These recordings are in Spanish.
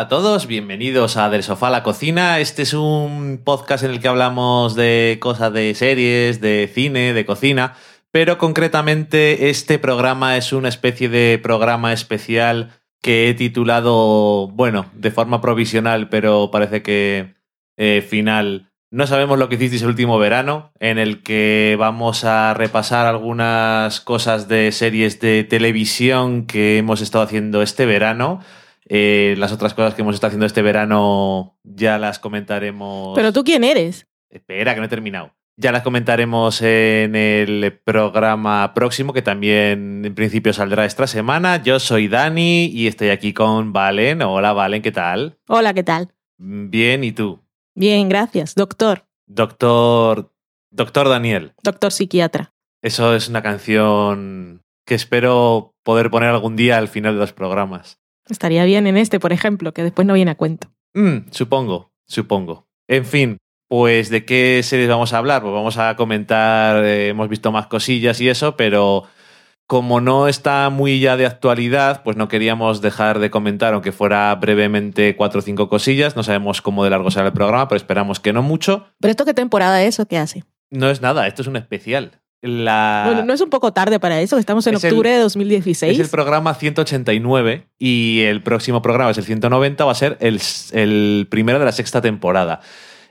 Hola a todos, bienvenidos a Del Sofá a la Cocina. Este es un podcast en el que hablamos de cosas de series, de cine, de cocina, pero concretamente este programa es una especie de programa especial que he titulado, bueno, de forma provisional, pero parece que eh, final. No sabemos lo que hicisteis el último verano, en el que vamos a repasar algunas cosas de series de televisión que hemos estado haciendo este verano. Eh, las otras cosas que hemos estado haciendo este verano ya las comentaremos. Pero tú quién eres? Espera, que no he terminado. Ya las comentaremos en el programa próximo, que también en principio saldrá esta semana. Yo soy Dani y estoy aquí con Valen. Hola, Valen, ¿qué tal? Hola, ¿qué tal? Bien, ¿y tú? Bien, gracias. Doctor. Doctor. Doctor Daniel. Doctor psiquiatra. Eso es una canción que espero poder poner algún día al final de los programas. Estaría bien en este, por ejemplo, que después no viene a cuento. Mm, supongo, supongo. En fin, pues de qué series vamos a hablar. Pues vamos a comentar, eh, hemos visto más cosillas y eso, pero como no está muy ya de actualidad, pues no queríamos dejar de comentar, aunque fuera brevemente cuatro o cinco cosillas. No sabemos cómo de largo será el programa, pero esperamos que no mucho. ¿Pero esto qué temporada es o qué hace? No es nada, esto es un especial. La... Bueno, no es un poco tarde para eso, estamos en Es el- octubre de 2016. Es el programa 189 y el próximo programa es el 190, va a ser el, el primero de la sexta temporada.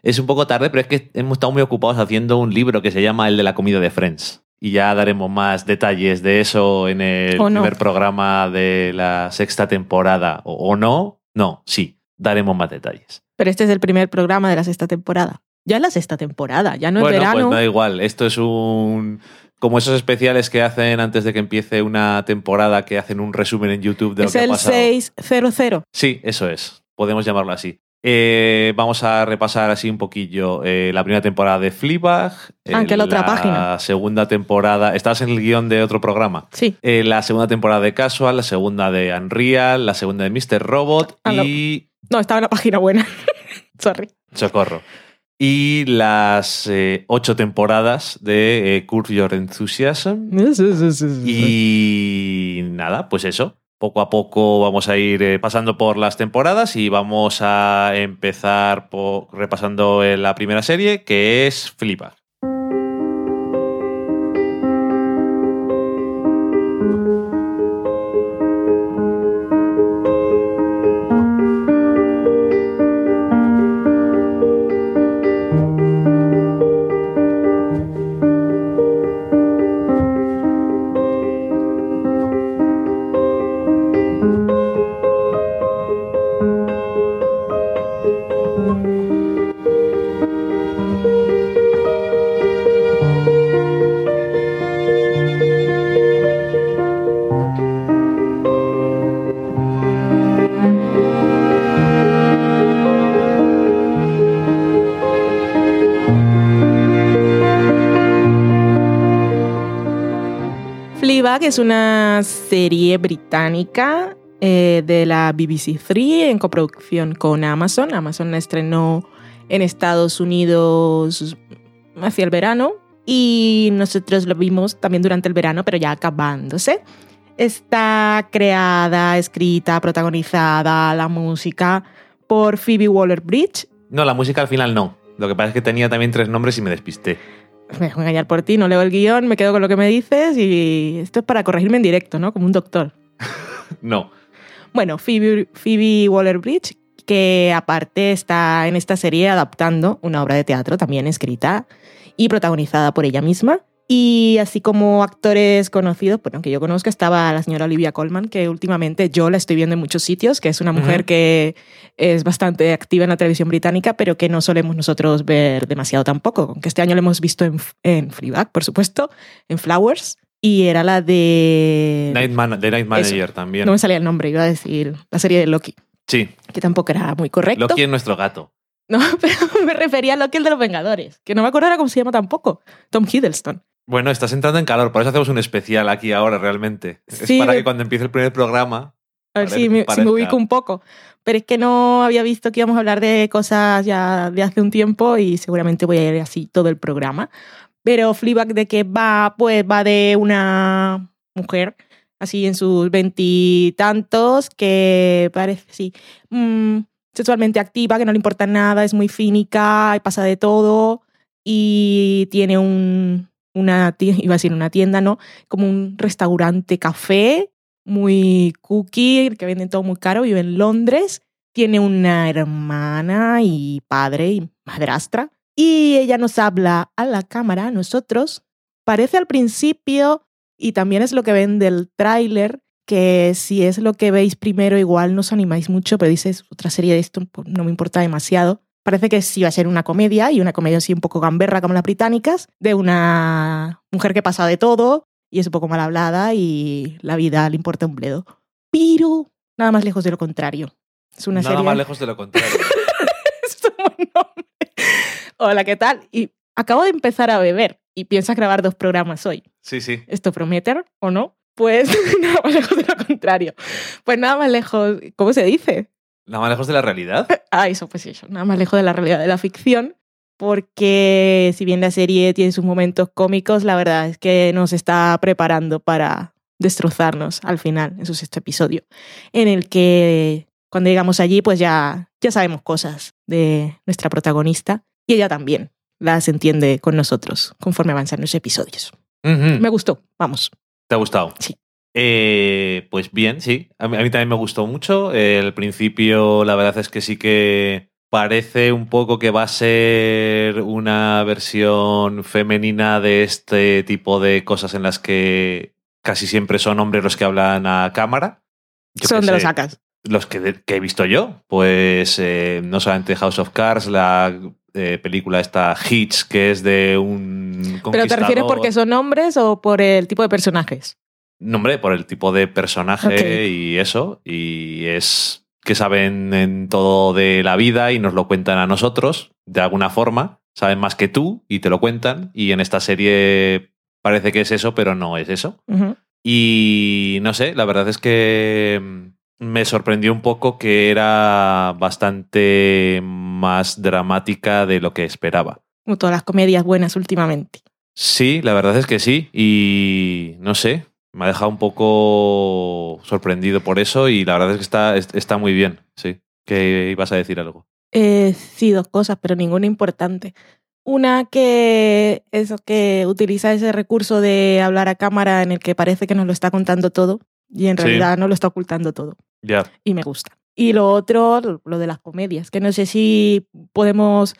Es un poco tarde, pero es que hemos estado muy ocupados haciendo un libro que se llama El de la comida de Friends. Y ya daremos más detalles de eso en el O no. primer programa de la sexta temporada. O, o no, no, sí, daremos más detalles. Pero este es el primer programa de la sexta temporada. Ya es la sexta temporada, ya no es bueno, verano. pues da igual. Esto es un. Como esos especiales que hacen antes de que empiece una temporada, que hacen un resumen en YouTube de lo es que ha el pasado. 600. Sí, eso es. Podemos llamarlo así. Eh, vamos a repasar así un poquillo eh, la primera temporada de Fleabag. Ah, que la otra página. La segunda temporada. Estás en el guion de otro programa. Sí. Eh, la segunda temporada de Casual, la segunda de Unreal, la segunda de Mr. Robot Ah, no. y. No, estaba en la página buena. Sorry. Socorro. Y las eh, ocho temporadas de eh, Curve Your Enthusiasm. Y nada, pues eso. Poco a poco vamos a ir eh, pasando por las temporadas y vamos a empezar repasando eh, la primera serie, que es Flipa. Es una serie británica eh, de la BBC Three en coproducción con Amazon. Amazon la estrenó en Estados Unidos hacia el verano y nosotros lo vimos también durante el verano, pero ya acabándose. Está creada, escrita, protagonizada, la música por Phoebe Waller-Bridge. No, la música al final no. Lo que pasa es que tenía también tres nombres y me despisté. Me dejo engañar por ti, no leo el guion, me quedo con lo que me dices y esto es para corregirme en directo, ¿no? Como un doctor. No. Bueno, Phoebe, Phoebe Waller-Bridge, que aparte está en esta serie adaptando una obra de teatro también escrita y protagonizada por ella misma. Y así como actores conocidos, bueno, que yo conozco, estaba la señora Olivia Colman, que últimamente yo la estoy viendo en muchos sitios, que es una mujer Ujú. que es bastante activa en la televisión británica, pero que no solemos nosotros ver demasiado tampoco. Aunque este año la hemos visto en, en Fleabag, por supuesto, en Flowers, y era la de... Night Man- The Night Manager también. No me salía el nombre, iba a decir la serie de Loki, Sí, que tampoco era muy correcto. Loki es nuestro gato. No, pero me refería a Loki el de los Vengadores, que no me acuerdo cómo se llama tampoco. Tom Hiddleston. Bueno, estás entrando en calor, por eso hacemos un especial aquí ahora realmente. Es Sí, para de- que cuando empiece el primer programa... A ver si me, si me parezca. ubico un poco. Pero es que no había visto que íbamos a hablar de cosas ya de hace un tiempo y seguramente voy a ir así todo el programa. Pero Fleabag de que va, pues va de una mujer así en sus veintitantos, que parece, sí, mm, sexualmente activa, que no le importa nada, es muy fínica, y pasa de todo y tiene un, una, iba a decir una tienda, ¿no? Como un restaurante café muy cookie, que venden todo muy caro, vive en Londres, tiene una hermana y padre y madrastra, y ella nos habla a la cámara, a nosotros. Parece al principio, y también es lo que ven del tráiler, que si es lo que veis primero, igual no os animáis mucho, pero dices, otra serie de esto no me importa demasiado. Parece que sí va a ser una comedia, y una comedia así un poco gamberra como las británicas, de una mujer que pasa de todo, y es un poco mal hablada, y la vida le importa un bledo. Pero nada más lejos de lo contrario. Es una Nada serie... más lejos de lo contrario. es un buen nombre. Hola, ¿qué tal? Y acabo de empezar a beber y piensas grabar dos programas hoy. Sí, sí. ¿Esto promete o no? Pues nada más lejos de lo contrario. Pues nada más lejos, ¿cómo se dice? Nada más lejos de la realidad. Ah, eso, pues eso, nada más lejos de la realidad de la ficción, porque si bien la serie tiene sus momentos cómicos, la verdad es que nos está preparando para destrozarnos al final, en su sexto episodio, en el que cuando llegamos allí, pues ya, ya sabemos cosas de nuestra protagonista y ella también las entiende con nosotros conforme avanzan los episodios. Me gustó, vamos. ¿Te ha gustado? Sí. Eh, pues bien, sí. A mí, a mí también me gustó mucho. El principio, la verdad es que sí que parece un poco que va a ser una versión femenina de este tipo de cosas en las que casi siempre son hombres los que hablan a cámara. Yo Son de los sacas. los que, que he visto yo. Pues eh, no solamente House of Cards, la eh, película esta Hitch, que es de un ¿Pero te refieres porque son hombres o por el tipo de personajes? No, hombre, por el tipo de personaje y eso. Y es que saben en todo de la vida y nos lo cuentan a nosotros, de alguna forma. Saben más que tú y te lo cuentan. Y en esta serie parece que es eso, pero no es eso. Y no sé, la verdad es que mm, me sorprendió un poco que era bastante más dramática de lo que esperaba. Como todas las comedias buenas últimamente. Sí, la verdad es que sí. Y no sé, me ha dejado un poco sorprendido por eso y la verdad es que está, es- está muy bien, sí. Que ibas a decir algo. Eh, sí, dos cosas, pero ninguna importante. Una que es que utiliza ese recurso de hablar a cámara en el que parece que nos lo está contando todo y en Sí. realidad no lo está ocultando todo. Ya. Y me gusta. Y lo otro, lo de las comedias, que no sé si podemos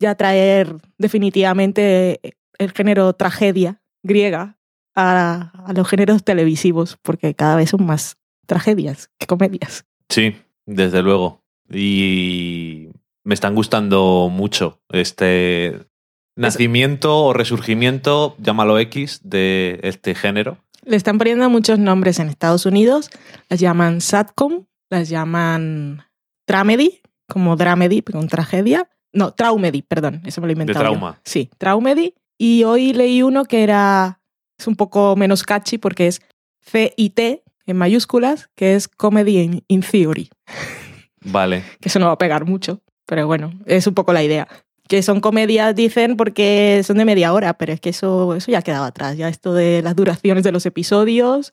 ya traer definitivamente el género tragedia griega a, a los géneros televisivos, porque cada vez son más tragedias que comedias. Sí, desde luego. Y me están gustando mucho este nacimiento o resurgimiento, llámalo X, de este género. Le están poniendo muchos nombres en Estados Unidos. Las llaman satcom, las llaman tramedy, como dramedy, con tragedia. No, traumedy, perdón, eso me lo he inventado. yo. trauma. Sí, traumedy. Y hoy leí uno que era, es un poco menos catchy porque es C-I-T en mayúsculas, que es Comedy in, in Theory. Vale. Que eso no va a pegar mucho, pero bueno, es un poco la idea. Que son comedias, dicen, porque son de media hora, pero es que eso, eso ya quedaba atrás. Ya esto de las duraciones de los episodios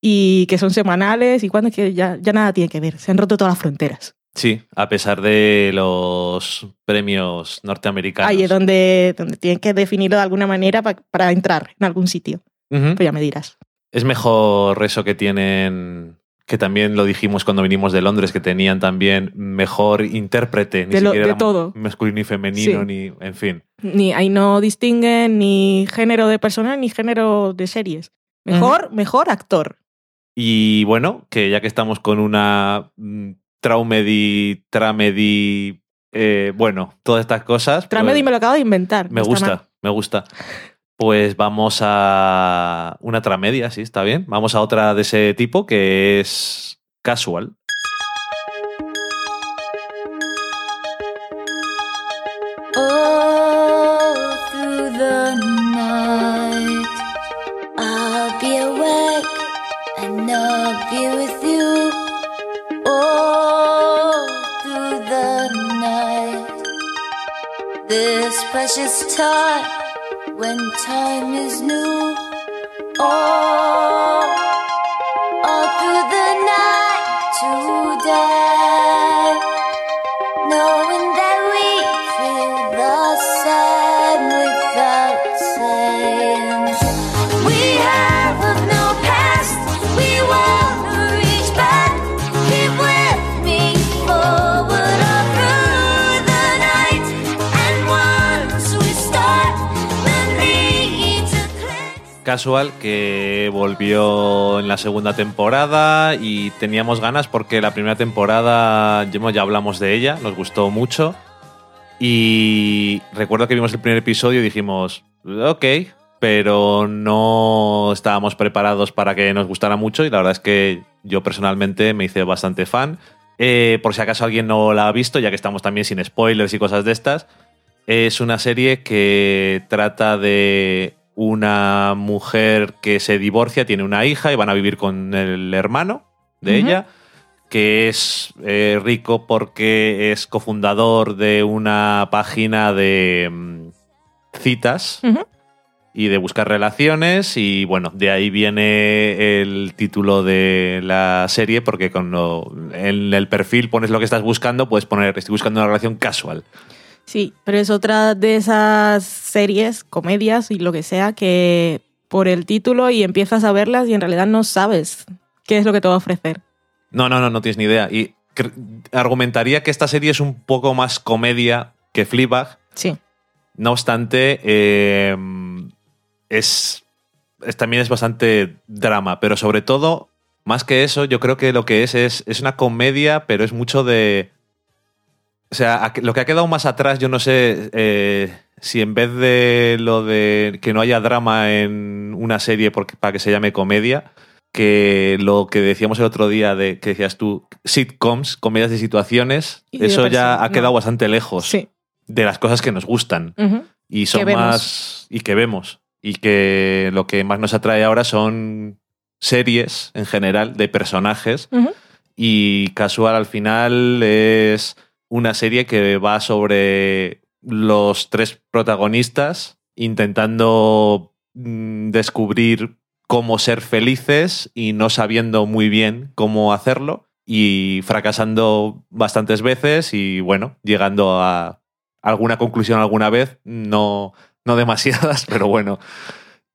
y que son semanales y cuando es que ya, ya nada tiene que ver. Se han roto todas las fronteras. Sí, a pesar de los premios norteamericanos. Ahí es donde, donde tienen que definirlo de alguna manera pa- para entrar en algún sitio. Ujú. Pues ya me dirás. Es mejor eso que tienen, que también lo dijimos cuando vinimos de Londres, que tenían también mejor intérprete, ni De lo- siquiera de todo. masculino y femenino, Sí. ni, en fin. Ni, ahí no distinguen ni género de personal ni género de series. Mejor, mejor actor. Y bueno, que ya que estamos con una mm, traumedy, tramedy, eh, bueno, todas estas cosas. Tramedy pues, me lo acabo de inventar. me mal. gusta, me gusta. Pues vamos a una tramedia, sí, está bien. Vamos a otra de ese tipo que es casual. All through the night, I'll be awake and I'll be with you. precious time when time is new. Oh, all through the night today. Casual, que volvió en la segunda temporada y teníamos ganas porque la primera temporada, ya hablamos de ella, nos gustó mucho. Y recuerdo que vimos el primer episodio y dijimos, ok, pero no estábamos preparados para que nos gustara mucho y la verdad es que yo personalmente me hice bastante fan. Eh, por si acaso alguien no la ha visto, ya que estamos también sin spoilers y cosas de estas, es una serie que trata de una mujer que se divorcia, tiene una hija y van a vivir con el hermano de ella, que es eh, rico porque es cofundador de una página de mm, citas y de buscar relaciones y bueno, de ahí viene el título de la serie porque cuando en el perfil pones lo que estás buscando, puedes poner estoy buscando una relación casual. Sí, pero es otra de esas series, comedias y lo que sea, que por el título y empiezas a verlas y en realidad no sabes qué es lo que te va a ofrecer. No, no, no, no tienes ni idea. Y argumentaría que esta serie es un poco más comedia que Fleabag. Sí. No obstante, eh, es, es- también es bastante drama, pero sobre todo, más que eso, yo creo que lo que es es, es una comedia, pero es mucho de... O sea, lo que ha quedado más atrás, yo no sé eh, si en vez de lo de que no haya drama en una serie porque, para que se llame comedia, que lo que decíamos el otro día de que decías tú, sitcoms, comedias de situaciones, Y eso ya ha quedado bastante lejos Sí. de las cosas que nos gustan y son Que vemos. más y que vemos y que lo que más nos atrae ahora son series en general de personajes y casual al final es una serie que va sobre los tres protagonistas intentando mm, descubrir cómo ser felices y no sabiendo muy bien cómo hacerlo y fracasando bastantes veces y bueno, llegando a alguna conclusión alguna vez, no, no demasiadas, pero bueno.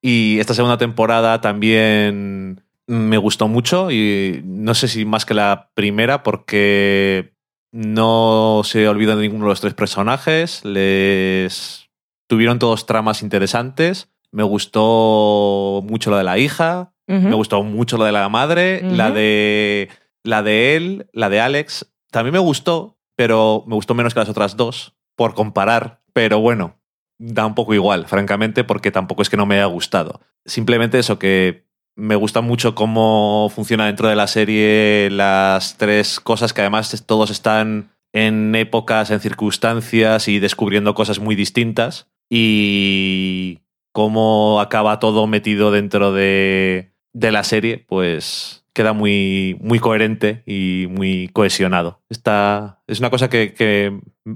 Y esta segunda temporada también me gustó mucho y no sé si más que la primera porque no se olvida de ninguno de los tres personajes, les tuvieron todos tramas interesantes, me gustó mucho lo de la hija, me gustó mucho lo de la madre, la de la de él, la de Alex, también me gustó, pero me gustó menos que las otras dos por comparar, pero bueno, da un poco igual, francamente, porque tampoco es que no me haya gustado. Simplemente eso que me gusta mucho cómo funciona dentro de la serie las tres cosas que además todos están en épocas, en circunstancias y descubriendo cosas muy distintas y cómo acaba todo metido dentro de, de la serie, pues queda muy, muy coherente y muy cohesionado. Esta es una cosa que,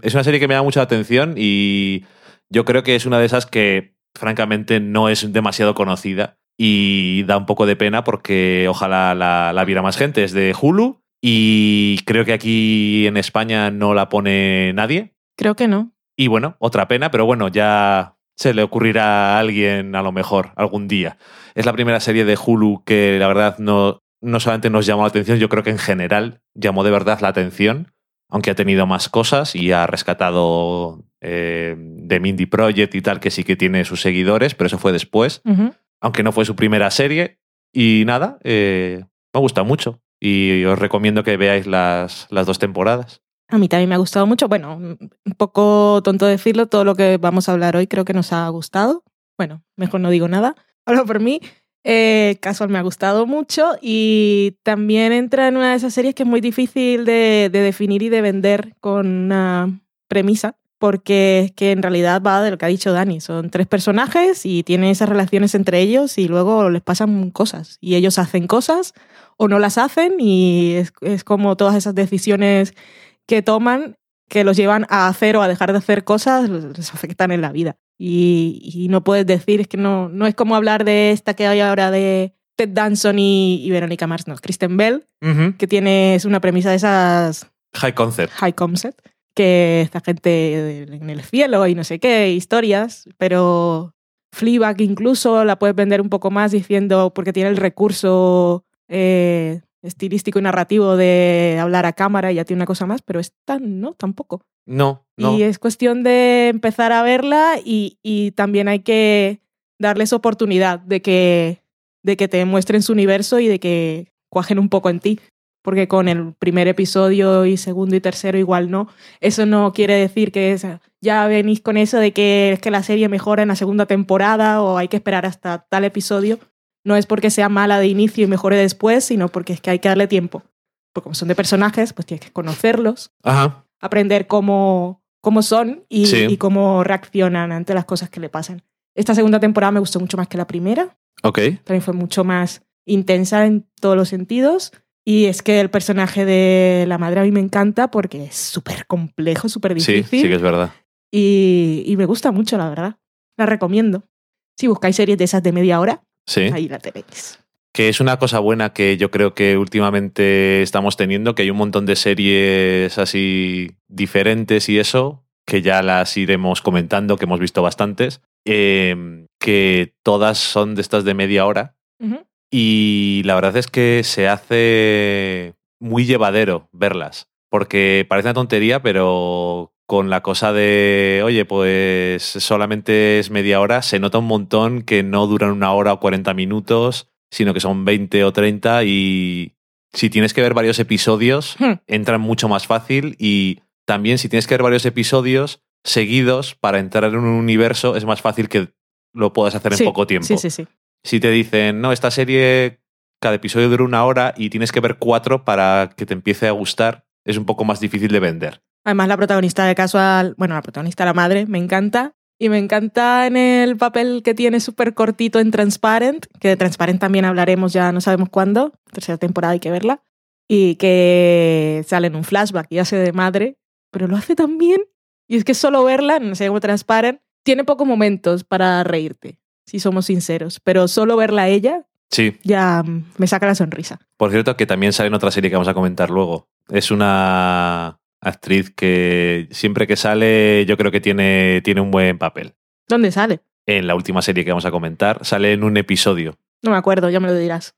es una serie que me da mucha atención y yo creo que es una de esas que francamente no es demasiado conocida y da un poco de pena porque ojalá la, la viera más gente. Es de Hulu y creo que aquí en España no la pone nadie. Creo que no. Y bueno, otra pena, pero bueno, ya se le ocurrirá a alguien a lo mejor algún día. Es la primera serie de Hulu que la verdad no, no solamente nos llamó la atención, yo creo que en general llamó de verdad la atención, aunque ha tenido más cosas y ha rescatado eh, The Mindy Project y tal, que sí que tiene sus seguidores, pero eso fue después, Ujú. Aunque no fue su primera serie. Y nada, eh, me gusta mucho y os recomiendo que veáis las, las dos temporadas. A mí también me ha gustado mucho. Bueno, un poco tonto decirlo, todo lo que vamos a hablar hoy creo que nos ha gustado. Bueno, mejor no digo nada. Hablo por mí. Eh, Casual me ha gustado mucho y también entra en una de esas series que es muy difícil de, de definir y de vender con una premisa, porque es que en realidad va de lo que ha dicho Dani. Son tres personajes y tienen esas relaciones entre ellos y luego les pasan cosas. Y ellos hacen cosas o no las hacen y es, es como todas esas decisiones que toman que los llevan a hacer o a dejar de hacer cosas les afectan en la vida. Y, y no puedes decir, es que no, no es como hablar de esta que hay ahora de Ted Danson y, y Verónica Mars, no, Kristen Bell, que tiene es una premisa de esas High Concept. high concept, que esta gente en el cielo y no sé qué, historias, pero Fleabag incluso la puedes vender un poco más diciendo, porque tiene el recurso eh, estilístico y narrativo de hablar a cámara y ya tiene una cosa más, pero esta no, tampoco. No, no. Y es cuestión de empezar a verla y, y también hay que darles oportunidad de que, de que te muestren su universo y de que cuajen un poco en ti. Porque con el primer episodio y segundo y tercero igual no. Eso no quiere decir que es- ya venís con eso de que es que la serie mejora en la segunda temporada o hay que esperar hasta tal episodio. No es porque sea mala de inicio y mejore después, sino porque es que hay que darle tiempo. Porque como son de personajes, pues tienes que conocerlos, Ajá. aprender cómo, cómo son y, Sí. y cómo reaccionan ante las cosas que le pasan. Esta segunda temporada me gustó mucho más que la primera. Ok. También fue mucho más intensa en todos los sentidos. Y es que el personaje de la madre a mí me encanta porque es súper complejo, súper Sí, difícil. sí que es verdad. y, y me gusta mucho, la verdad. La recomiendo. Si buscáis series de esas de media hora, Sí. ahí la tenéis. Que es una cosa buena que yo creo que últimamente estamos teniendo, que hay un montón de series así diferentes y eso, que ya las iremos comentando, que hemos visto bastantes, eh, que todas son de estas de media hora. Ujú. Y la verdad es que se hace muy llevadero verlas, porque parece una tontería, pero con la cosa de, oye, pues solamente es media hora, se nota un montón que no duran una hora o 40 minutos, sino que son 20 o 30 y si tienes que ver varios episodios, Hmm. entran mucho más fácil y también si tienes que ver varios episodios seguidos para entrar en un universo, es más fácil que lo puedas hacer Sí, en poco tiempo Sí, sí, sí. Si te dicen, no, esta serie, cada episodio dura una hora y tienes que ver cuatro para que te empiece a gustar, es un poco más difícil de vender. Además, la protagonista de Casual, bueno, la protagonista, la madre, me encanta. Y me encanta en el papel que tiene súper cortito en Transparent, que de Transparent también hablaremos ya no sabemos cuándo, tercera temporada hay que verla, y que sale en un flashback y hace de madre, pero lo hace tan bien. Y es que solo verla, no sé cómo Transparent, tiene pocos momentos para reírte, si somos sinceros, pero solo verla a ella Sí, ya mm, me saca la sonrisa. por cierto, que también sale en otra serie que vamos a comentar luego. Es una actriz que siempre que sale yo creo que tiene, tiene un buen papel. ¿Dónde sale? En la última serie que vamos a comentar, sale en un episodio. No me acuerdo, ya me lo dirás.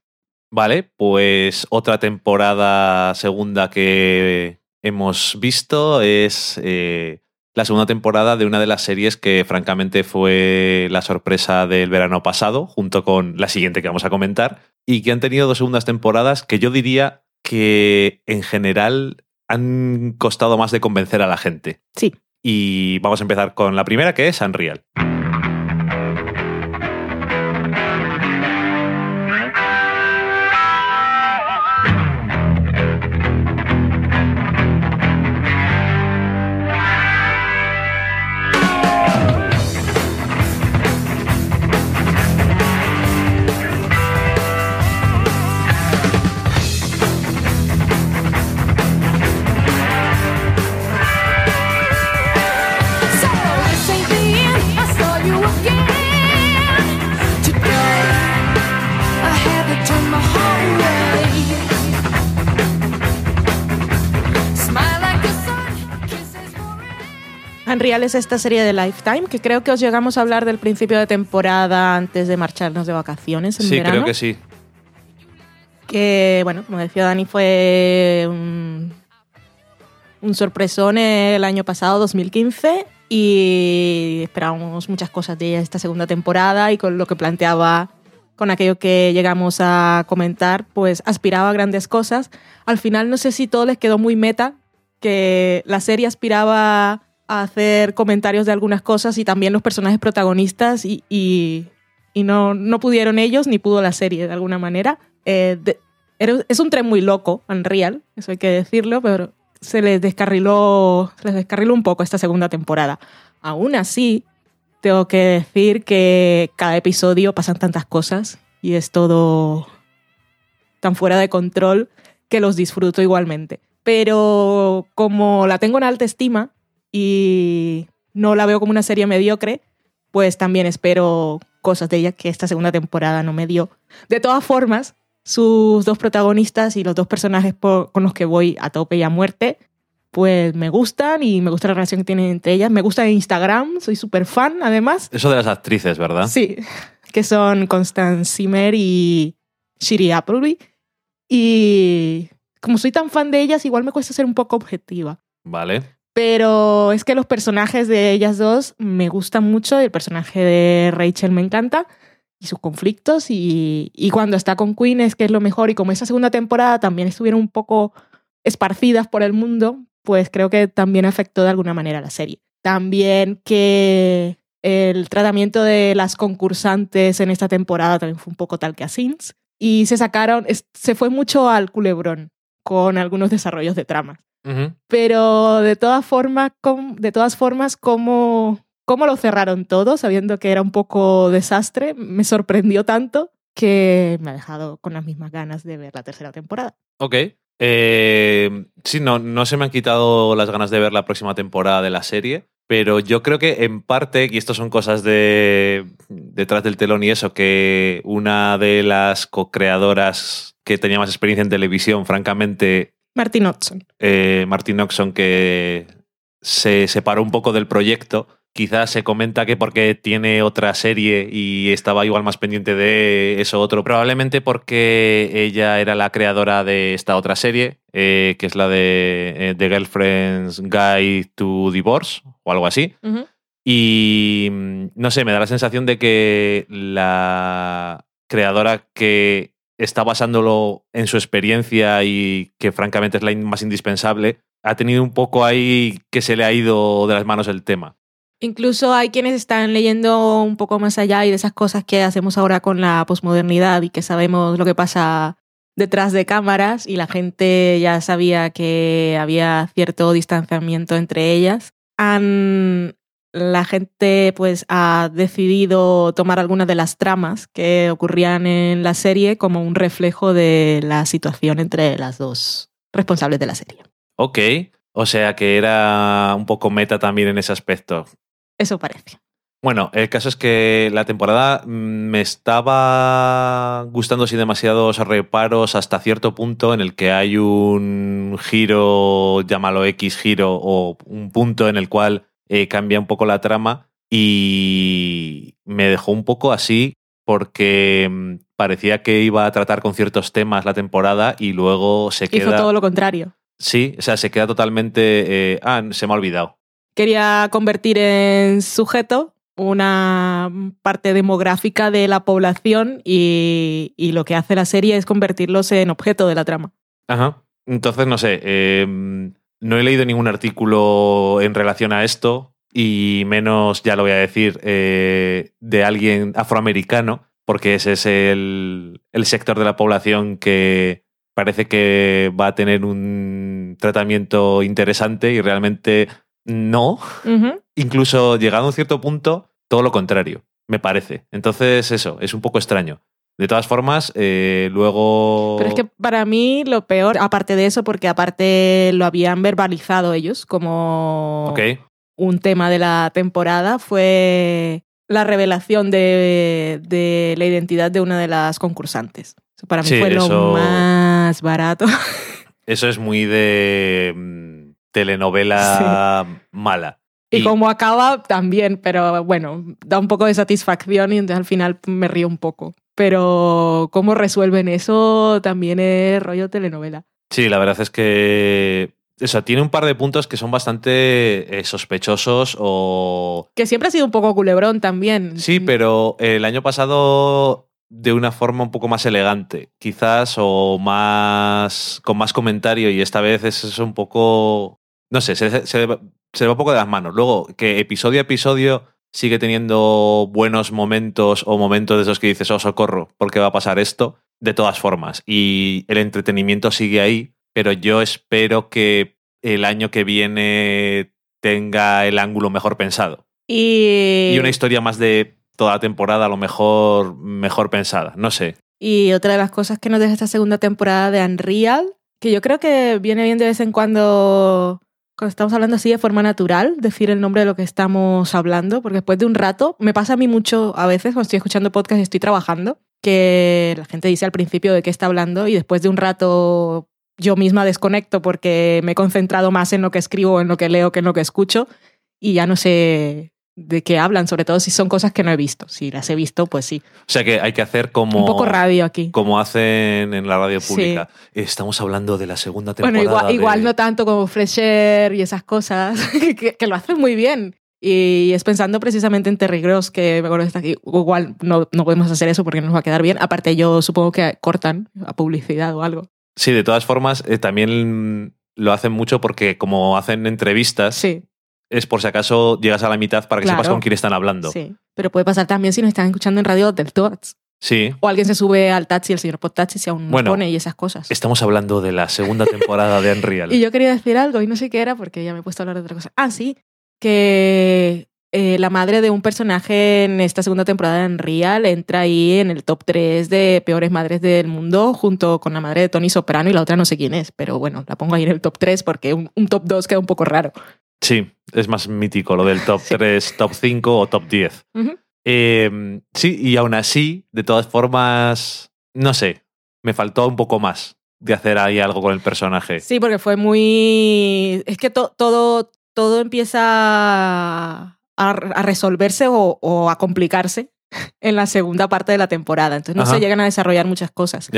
Vale, pues otra temporada segunda que hemos visto es eh, la segunda temporada de una de las series que francamente fue la sorpresa del verano pasado, junto con la siguiente que vamos a comentar, y que han tenido dos segundas temporadas que yo diría que en general han costado más de convencer a la gente. Sí. Y vamos a empezar con la primera, que es Unreal. Unreal es esta serie de Lifetime que creo que os llegamos a hablar del principio de temporada antes de marcharnos de vacaciones en Sí, verano. creo que sí. Que, bueno, como decía Dani, fue un, un sorpresón el año pasado, 2015, y esperábamos muchas cosas de ella esta segunda temporada y con lo que planteaba, con aquello que llegamos a comentar, pues aspiraba a grandes cosas. Al final no sé si todo les quedó muy meta, que la serie aspiraba hacer comentarios de algunas cosas y también los personajes protagonistas y, y- no, no pudieron ellos ni pudo la serie de alguna manera. Eh, de- es un tren muy loco, Unreal, eso hay que decirlo, pero se les descarriló, se les descarriló un poco esta segunda temporada. Aún así, tengo que decir que cada episodio pasan tantas cosas y es todo tan fuera de control que los disfruto igualmente. Pero como la tengo en alta estima y no la veo como una serie mediocre, pues también espero cosas de ella que esta segunda temporada no me dio. De todas formas, sus dos protagonistas y los dos personajes por- con los que voy a tope y a muerte, pues me gustan y me gusta la relación que tienen entre ellas. Me gusta Instagram, soy súper fan además. Eso de las actrices, ¿verdad? Sí, que son Constance Zimmer y Shiri Appleby. Y como soy tan fan de ellas, igual me cuesta ser un poco objetiva. Vale. Pero es que los personajes de ellas dos me gustan mucho. El personaje de Rachel me encanta y sus conflictos. Y, y cuando está con Queen es que es lo mejor. Y como esa segunda temporada también estuvieron un poco esparcidas por el mundo, pues creo que también afectó de alguna manera la serie. También que el tratamiento de las concursantes en esta temporada también fue un poco tal que a Sins. Y se sacaron, se fue mucho al culebrón con algunos desarrollos de Pero de todas formas, de todas formas, cómo, cómo lo cerraron todo, sabiendo que era un poco desastre, me sorprendió tanto que me ha dejado con las mismas ganas de ver la tercera temporada. Ok. Eh, sí, no, no se me han quitado las ganas de ver la próxima temporada de la serie, pero yo creo que en parte, y esto son cosas de detrás del telón y eso, que una de las co-creadoras que tenía más experiencia en televisión, francamente, Martin Hudson. eh, Martin Oxon, que se separó un poco del proyecto. Quizás se comenta que porque tiene otra serie y estaba igual más pendiente de eso otro. Probablemente porque ella era la creadora de esta otra serie, eh, que es la de eh, The Girlfriend's Guide to Divorce o algo así. Y mm, no sé, me da la sensación de que la creadora que está basándolo en su experiencia y que francamente es la más indispensable, ha tenido un poco ahí que se le ha ido de las manos el tema. Incluso hay quienes están leyendo un poco más allá y de esas cosas que hacemos ahora con la posmodernidad y que sabemos lo que pasa detrás de cámaras y la gente ya sabía que había cierto distanciamiento entre ellas. Han, la gente pues ha decidido tomar algunas de las tramas que ocurrían en la serie como un reflejo de la situación entre las dos responsables de la serie. Ok, o sea que era un poco meta también en ese aspecto. Eso parece. Bueno, el caso es que la temporada mm, me estaba gustando sin demasiados reparos hasta cierto punto en el que hay un giro, llámalo X giro, o un punto en el cual eh, cambia un poco la trama y me dejó un poco así porque mm, parecía que iba a tratar con ciertos temas la temporada y luego se Hizo queda... todo lo contrario. Sí, o sea, se queda totalmente... eh, ah, se me ha olvidado. quería convertir en sujeto una parte demográfica de la población y, y lo que hace la serie es convertirlos en objeto de la trama. Ajá. Entonces, no sé, eh, no he leído ningún artículo en relación a esto y menos, ya lo voy a decir, eh, de alguien afroamericano, porque ese es el, el sector de la población que parece que va a tener un tratamiento interesante y realmente no. Incluso llegado a un cierto punto, todo lo contrario, me parece. Entonces, eso, es un poco extraño. De todas formas, eh, luego... Pero es que para mí lo peor, aparte de eso, porque aparte lo habían verbalizado ellos como un tema de la temporada, fue la revelación de, de la identidad de una de las concursantes. Eso para mí Sí, fue eso- lo más barato. Eso es muy de mm, telenovela mala. Y, como acaba, también, pero bueno, da un poco de satisfacción y entonces al final me río un poco. Pero cómo resuelven eso también es rollo telenovela. Sí, la verdad es que. O sea, tiene un par de puntos que son bastante eh, sospechosos o. Que siempre ha sido un poco culebrón también. Sí, pero el año pasado de una forma un poco más elegante, quizás, o más. con más comentario, y esta vez es un poco. No sé, se, se, se va un poco de las manos. Luego, que episodio a episodio sigue teniendo buenos momentos o momentos de esos que dices, oh, socorro, ¿por qué va a pasar esto? De todas formas. Y el entretenimiento sigue ahí, pero yo espero que el año que viene tenga el ángulo mejor pensado. Y, Y una historia más de toda la temporada, a lo mejor mejor pensada. No sé. y otra de las cosas que nos deja esta segunda temporada de Unreal, que yo creo que viene bien de vez en cuando, estamos hablando así de forma natural, decir el nombre de lo que estamos hablando, porque después de un rato, me pasa a mí mucho a veces cuando estoy escuchando podcast y estoy trabajando, que la gente dice al principio de qué está hablando y después de un rato yo misma desconecto porque me he concentrado más en lo que escribo, en lo que leo que en lo que escucho y ya no sé de qué hablan, sobre todo si son cosas que no he visto. Si las he visto, pues sí. O sea que hay que hacer como, Un poco radio aquí. como hacen en la radio Sí. pública. Estamos hablando de la segunda temporada. Bueno, igual, de- igual no tanto como Fresh Air y esas cosas, que, que lo hacen muy bien. Y es pensando precisamente en Terry Gross, que me acuerdo que está aquí. Igual no, no podemos hacer eso porque no nos va a quedar bien. Aparte, yo supongo que cortan a publicidad o algo. Sí, de todas formas, eh, también lo hacen mucho porque como hacen entrevistas, Sí, es por si acaso llegas a la mitad para que sepas con quién están hablando. sí. Pero puede pasar también si nos están escuchando en radio del Tots. Sí. O alguien se sube al taxi, el señor Podtaxi, si aún Bueno, pone y esas cosas. Estamos hablando de la segunda temporada de Unreal. Y yo quería decir algo y no sé qué era porque ya me he puesto a hablar de otra cosa. Ah, sí, que eh, la madre de un personaje en esta segunda temporada en Real entra ahí en el top 3 de peores madres del mundo junto con la madre de Tony Soprano y la otra no sé quién es, pero bueno, la pongo ahí en el top 3 porque un, un top 2 queda un poco raro. Sí, es más mítico lo del top Sí. 3, top 5 o top 10. Ujú. Eh, sí, y aún así, de todas formas, no sé, me faltó un poco más de hacer ahí algo con el personaje. Sí, porque fue muy... Es que to- todo, todo empieza a, a resolverse o, o a complicarse en la segunda parte de la temporada. Entonces no Ajá. se llegan a desarrollar muchas cosas.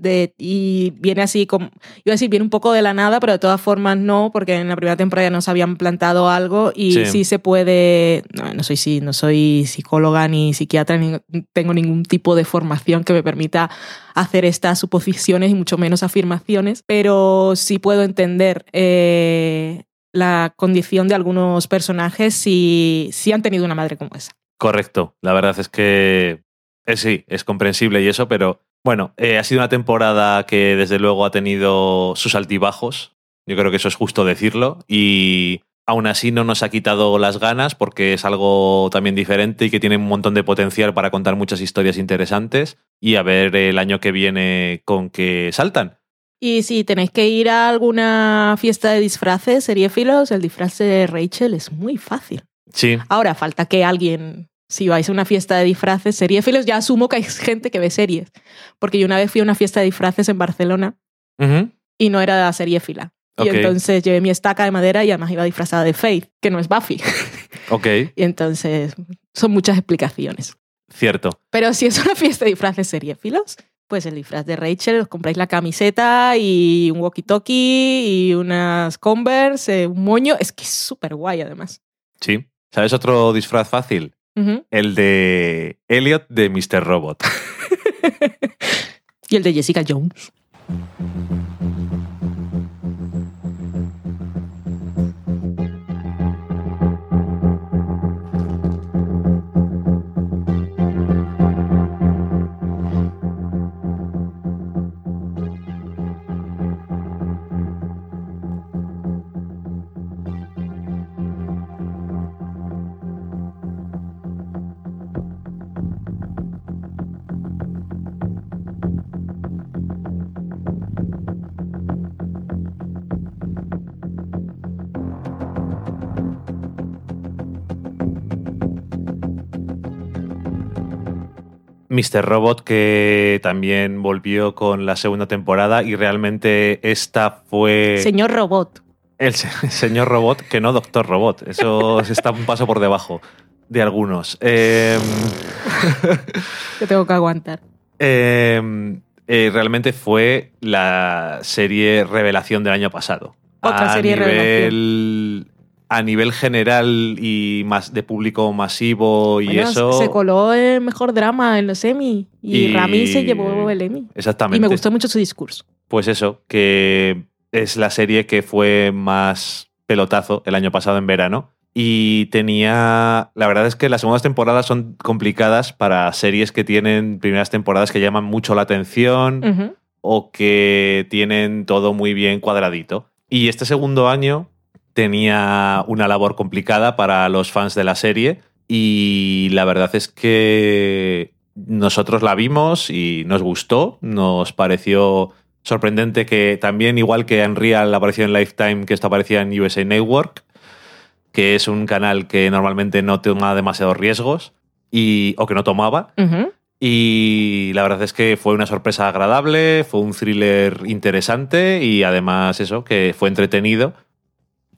De, y viene así como, iba a decir, viene un poco de la nada, pero de todas formas no, porque en la primera temporada ya nos habían plantado algo y Sí. sí, se puede, no, no soy, sí, no soy psicóloga ni psiquiatra, ni tengo ningún tipo de formación que me permita hacer estas suposiciones y mucho menos afirmaciones, pero sí puedo entender eh, la condición de algunos personajes si, si han tenido una madre como esa. correcto. La verdad es que eh, sí, es comprensible y eso, pero bueno, eh, ha sido una temporada que desde luego ha tenido sus altibajos. Yo creo que eso es justo decirlo. Y aún así no nos ha quitado las ganas porque es algo también diferente y que tiene un montón de potencial para contar muchas historias interesantes y a ver el año que viene con que saltan. Y si tenéis que ir a alguna fiesta de disfraces, seriéfilos, el disfraz de Rachel es muy fácil. Sí, Ahora falta que alguien, si vais a una fiesta de disfraces, seriéfilos, ya asumo que hay gente que ve series. Porque yo una vez fui a una fiesta de disfraces en Barcelona y no era seriéfila. Ok. Y entonces llevé mi estaca de madera y además iba disfrazada de Faith, que no es Buffy. ok, y entonces son muchas explicaciones. cierto. Pero si es una fiesta de disfraces seriéfilos, pues el disfraz de Rachel, os compráis la camiseta y un walkie-talkie y unas Converse, eh, un moño. Es que es súper guay además. Sí. ¿Sabes otro disfraz fácil? El de Elliot de Mr. Robot. Y el de Jessica Jones. Mr. Robot que también volvió con la segunda temporada y realmente esta fue Señor Robot. el se- señor Robot, que no Doctor Robot. Eso está un paso por debajo de algunos. Em, Que tengo que aguantar. em, eh, realmente fue la serie revelación del año pasado. Otra a serie nivel, A nivel general y más de público masivo y Bueno, eso. Se coló el mejor drama en los Emmy. Y, Y- Rami se llevó el Emmy. Exactamente. Y me gustó mucho su discurso. Pues eso, que es la serie que fue más pelotazo el año pasado en verano. Y tenía. La verdad es que las segundas temporadas son complicadas para series que tienen primeras temporadas que llaman mucho la atención o que tienen todo muy bien cuadradito. Y este segundo año tenía una labor complicada para los fans de la serie. Y la verdad es que nosotros la vimos y nos gustó. Nos pareció sorprendente que también, igual que Unreal apareció en Lifetime, que esto aparecía en USA Network, que es un canal que normalmente no toma demasiados riesgos y, o que no tomaba. Y la verdad es que fue una sorpresa agradable, fue un thriller interesante y además eso, que fue entretenido,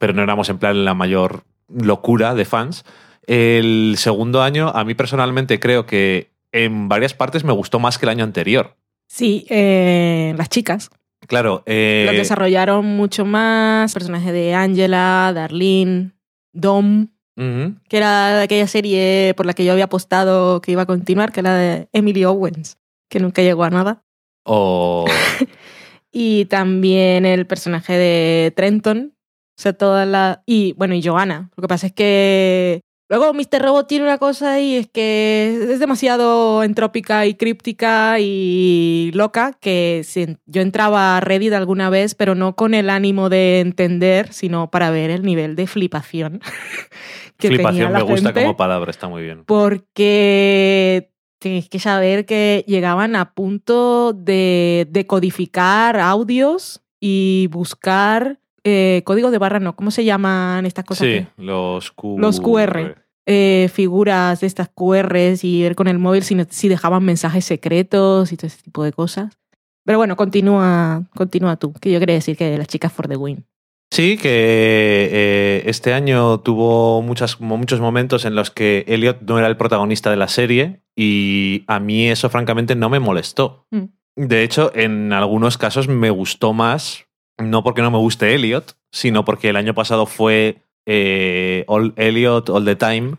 pero no éramos en plan la mayor locura de fans. El segundo año, a mí personalmente creo que en varias partes me gustó más que el año anterior. Sí, eh, las chicas. Claro, eh, Lo desarrollaron mucho más. Personaje de Angela, Darlene, Dom, que era de aquella serie por la que yo había apostado que iba a continuar, que era de Emily Owens, que nunca llegó a nada. o Y también el personaje de Trenton. O sea, toda la. Y bueno, y Joanna. Lo que pasa es que. Luego Mr. Robot tiene una cosa y es que es demasiado entrópica y críptica y loca que yo entraba a Reddit alguna vez, pero no con el ánimo de entender, sino para ver el nivel de flipación que tenía flipación la me gusta gente como palabra, está muy bien. porque tienes que saber que llegaban a punto de decodificar audios y buscar eh, códigos de barra, no, ¿cómo se llaman estas cosas? Sí, que- los Q... Los QR. eh, figuras de estas QRs y ver con el móvil si, no- si dejaban mensajes secretos y todo ese tipo de cosas. Pero bueno, continúa, continúa tú, que yo quería decir que las chicas for the win. Sí, que eh, este año tuvo muchas, muchos momentos en los que Elliot no era el protagonista de la serie y a mí eso francamente no me molestó. Mm. De hecho, en algunos casos me gustó más, no porque no me guste Elliot, sino porque el año pasado fue eh, all, Elliot all the time,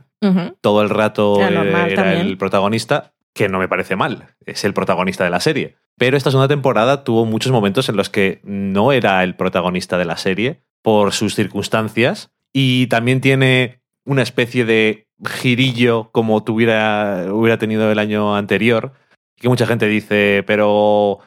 todo el rato Era eh, normal era también. el protagonista, que no me parece mal, es el protagonista de la serie. Pero esta segunda temporada tuvo muchos momentos en los que no era el protagonista de la serie por sus circunstancias y también tiene una especie de girillo como tuviera, hubiera tenido el año anterior, que mucha gente dice, pero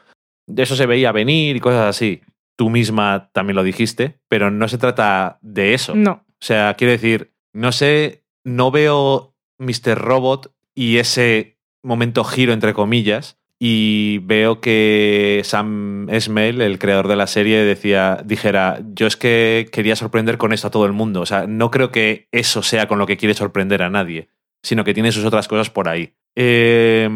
de eso se veía venir y cosas así. Tú misma también lo dijiste, pero no se trata de eso. No. O sea, quiero decir, no sé, no veo Mr. Robot y ese momento giro, entre comillas, y veo que Sam Esmail, el creador de la serie, decía, dijera, yo es que quería sorprender con esto a todo el mundo. O sea, no creo que eso sea con lo que quiere sorprender a nadie, sino que tiene sus otras cosas por ahí. Eh,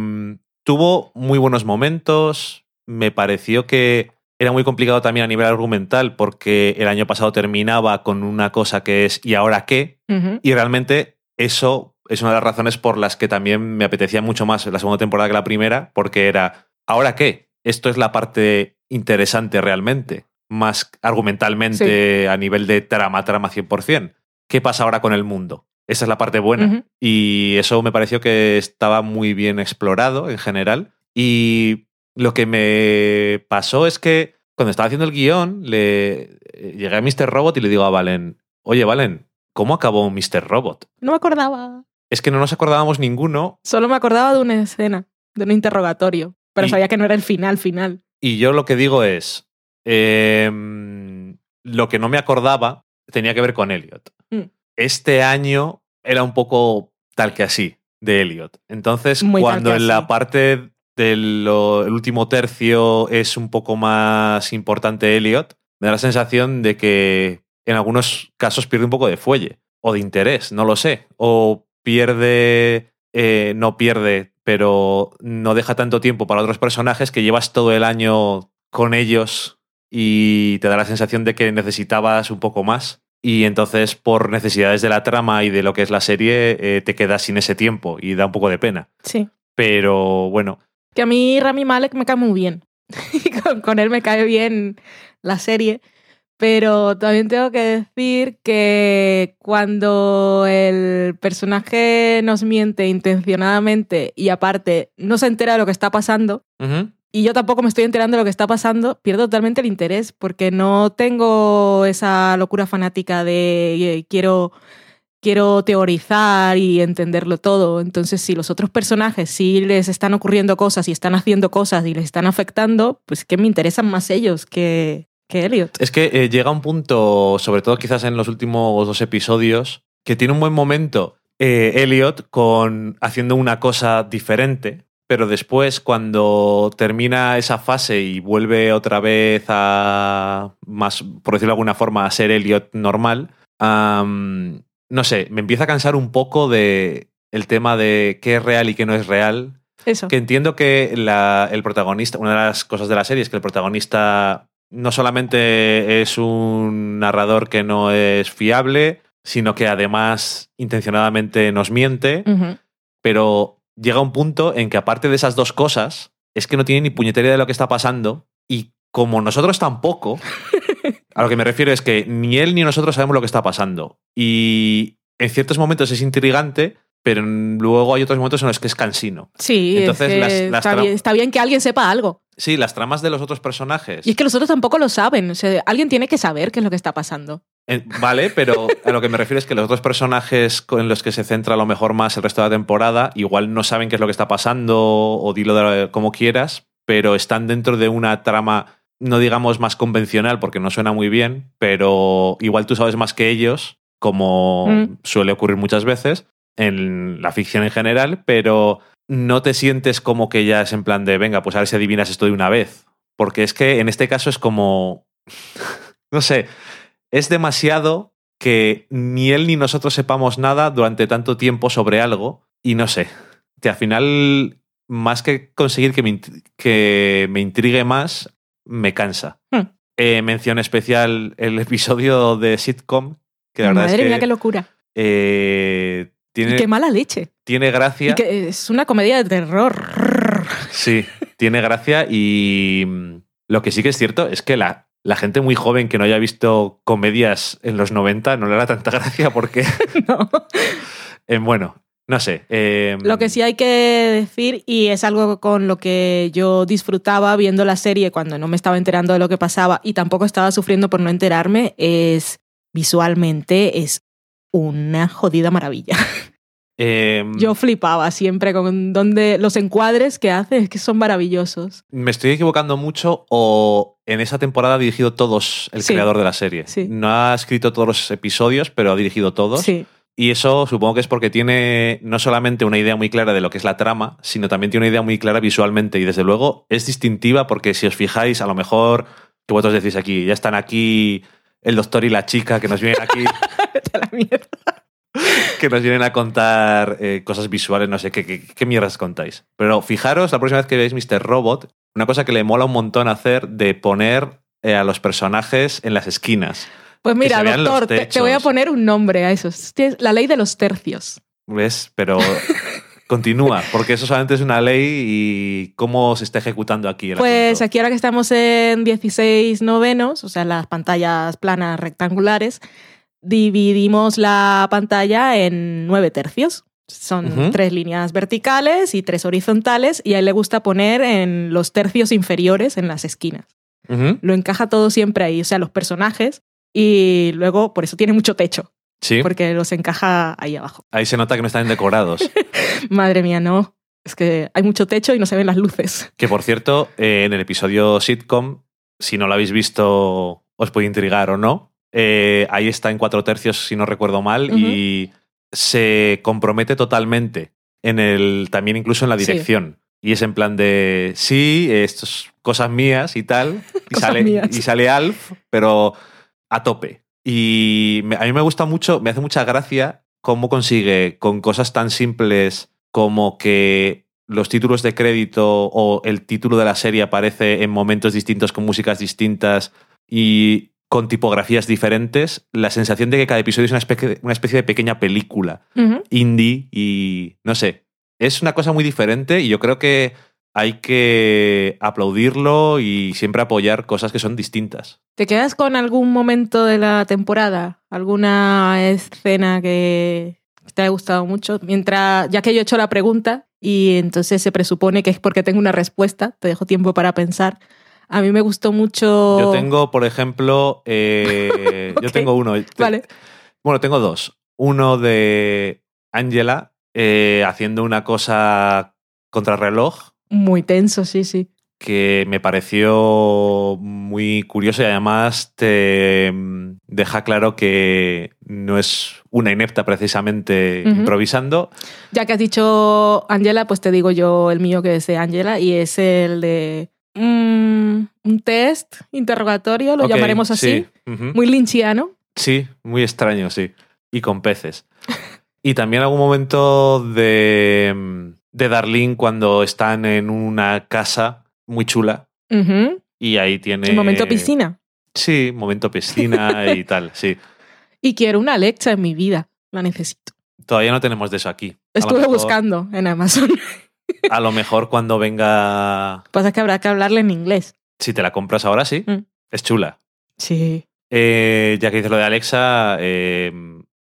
tuvo muy buenos momentos, me pareció que era muy complicado también a nivel argumental porque el año pasado terminaba con una cosa que es ¿y ahora qué? Y realmente eso es una de las razones por las que también me apetecía mucho más la segunda temporada que la primera, porque era ¿ahora qué? Esto es la parte interesante realmente, más argumentalmente a nivel de trama, trama 100%. ¿Qué pasa ahora con el mundo? Esa es la parte buena. Y eso me pareció que estaba muy bien explorado en general. Y lo que me pasó es que cuando estaba haciendo el guion, le eh, llegué a Mr. Robot y le digo a Valen, oye Valen, ¿cómo acabó Mr. Robot? No me acordaba. Es que no nos acordábamos ninguno Solo me acordaba de una escena, de un interrogatorio. Pero Y- sabía que no era el final, final. y yo lo que digo es, em, lo que no me acordaba tenía que ver con Elliot. Mm. Este año era un poco tal que así de Elliot. Entonces, Muy cuando en así. la parte del lo- el último tercio es un poco más importante Elliot, me da la sensación de que en algunos casos pierde un poco de fuelle o de interés, no lo sé. O pierde, eh, no pierde, pero no deja tanto tiempo para otros personajes que llevas todo el año con ellos y te da la sensación de que necesitabas un poco más. Y entonces, por necesidades de la trama y de lo que es la serie, eh, te quedas sin ese tiempo y da un poco de pena. Sí. Pero bueno, Que a mí Rami Malek me cae muy bien. con, con él me cae bien la serie. Pero también tengo que decir que cuando el personaje nos miente intencionadamente y aparte no se entera de lo que está pasando, y yo tampoco me estoy enterando de lo que está pasando, pierdo totalmente el interés porque no tengo esa locura fanática de eh, quiero, quiero teorizar y entenderlo todo. Entonces, si los otros personajes sí les están ocurriendo cosas y están haciendo cosas y les están afectando, pues que me interesan más ellos que, que Elliot. Es que eh, llega un punto, sobre todo quizás en los últimos dos episodios, que tiene un buen momento eh, Elliot con haciendo una cosa diferente, pero después cuando termina esa fase y vuelve otra vez a más, por decirlo de alguna forma, a ser Elliot normal, no sé, me empieza a cansar un poco de el tema de qué es real y qué no es real. Eso. Que entiendo que la- el protagonista, una de las cosas de la serie es que el protagonista no solamente es un narrador que no es fiable, sino que además intencionadamente nos miente, pero llega un punto en que aparte de esas dos cosas, es que no tiene ni puñetera idea de lo que está pasando y como nosotros tampoco, a lo que me refiero es que ni él ni nosotros sabemos lo que está pasando. Y en ciertos momentos es intrigante, pero en- luego hay otros momentos en los que es cansino. Sí, es Entonces, que las- las está, bien, está bien que alguien sepa algo. Sí, las tramas de los otros personajes. Y es que los otros tampoco lo saben. O sea, alguien tiene que saber qué es lo que está pasando. Eh, Vale, pero a lo que me refiero es que los otros personajes con los que se centra a lo mejor más el resto de la temporada, igual no saben qué es lo que está pasando o dilo de- como quieras, pero están dentro de una trama, no digamos más convencional porque no suena muy bien, pero igual tú sabes más que ellos, como Mm. suele ocurrir muchas veces en la ficción en general, pero no te sientes como que ya es en plan de, venga, pues a ver si adivinas esto de una vez. Porque es que en este caso es como, no sé, es demasiado que ni él ni nosotros sepamos nada durante tanto tiempo sobre algo y no sé, que al final, más que conseguir que me, que me intrigue más, me cansa. Hmm. Eh, mención especial el episodio de sitcom, que la verdad Madre es que mía, qué locura. eh, tiene, Y qué mala leche. tiene gracia. Y que es una comedia de terror. Sí, tiene gracia y mm, lo que sí que es cierto es que la, la gente muy joven que no haya visto comedias en los 90 no le da tanta gracia porque, No. eh, bueno, no sé. eh, Lo que sí hay que decir, y es algo con lo que yo disfrutaba viendo la serie cuando no me estaba enterando de lo que pasaba y tampoco estaba sufriendo por no enterarme, es visualmente es una jodida maravilla. eh, Yo flipaba siempre con donde los encuadres que hace, es que son maravillosos. ¿Me estoy equivocando mucho o en esa temporada ha dirigido todos el Sí. creador de la serie? Sí. No ha escrito todos los episodios, pero ha dirigido todos. Sí. Y eso supongo que es porque tiene no solamente una idea muy clara de lo que es la trama, sino también tiene una idea muy clara visualmente. Y desde luego es distintiva porque si os fijáis, a lo mejor, que vosotros decís aquí, ya están aquí el doctor y la chica que nos vienen aquí, la mierda. que nos vienen a contar eh, cosas visuales, no sé, ¿qué, qué, qué mierdas contáis? Pero fijaros, la próxima vez que veáis Mr. Robot, una cosa que le mola un montón hacer de poner eh, a los personajes en las esquinas. Pues mira, doctor, te, te voy a poner un nombre a eso. Es la ley de los tercios. ¿Ves? Pero continúa, porque eso solamente es una ley y cómo se está ejecutando aquí el Pues asunto. aquí ahora que estamos en 16 novenos, o sea, las pantallas planas rectangulares, dividimos la pantalla en nueve tercios. Son tres líneas verticales y tres horizontales y a él le gusta poner en los tercios inferiores en las esquinas. Lo encaja todo siempre ahí, o sea, los personajes y luego por eso tiene mucho techo, Sí, porque los encaja ahí abajo. ahí se nota que no están decorados. Madre mía, no. Es que hay mucho techo y no se ven las luces. que por cierto, eh, en el episodio sitcom, si no lo habéis visto, os puede intrigar o no. eh, ahí está en cuatro tercios, si no recuerdo mal, y se compromete totalmente en el, también incluso en la Sí. dirección. Y es en plan de, sí, esto es cosas mías y tal. Y, Cosas sale, mías. y sale Alf, pero a tope. Y a mí me gusta mucho, me hace mucha gracia cómo consigue con cosas tan simples como que los títulos de crédito o el título de la serie aparece en momentos distintos con músicas distintas y con tipografías diferentes, la sensación de que cada episodio es una especie, una especie de pequeña película indie y no sé, es una cosa muy diferente y yo creo que hay que aplaudirlo y siempre apoyar cosas que son distintas. ¿Te quedas con algún momento de la temporada? ¿Alguna escena que te haya gustado mucho? Mientras, ya que yo he hecho la pregunta y entonces se presupone que es porque tengo una respuesta, te dejo tiempo para pensar. A mí me gustó mucho. Yo tengo, por ejemplo, eh, yo tengo uno. Vale. Bueno, tengo dos. Uno de Angela eh, haciendo una cosa contrarreloj Muy tenso, sí, sí. que me pareció muy curioso y además te mm, deja claro que no es una inepta precisamente improvisando. Ya que has dicho Angela, pues te digo yo el mío que es de Angela y es el de mm, un test interrogatorio, lo llamaremos así. Sí. Muy lynchiano. Sí, muy extraño, sí. Y con peces. Y también algún momento de, mm, de Darlene cuando están en una casa muy chula y ahí tiene... El momento piscina. Sí, momento piscina y tal, sí. Y quiero una Alexa en mi vida. La necesito. Todavía no tenemos de eso aquí. Estuve mejor- buscando en Amazon. A lo mejor cuando venga. Pasa que habrá que hablarle en inglés. Si te la compras ahora, sí. Mm. Es chula. Sí. Eh, ya que dices lo de Alexa, eh,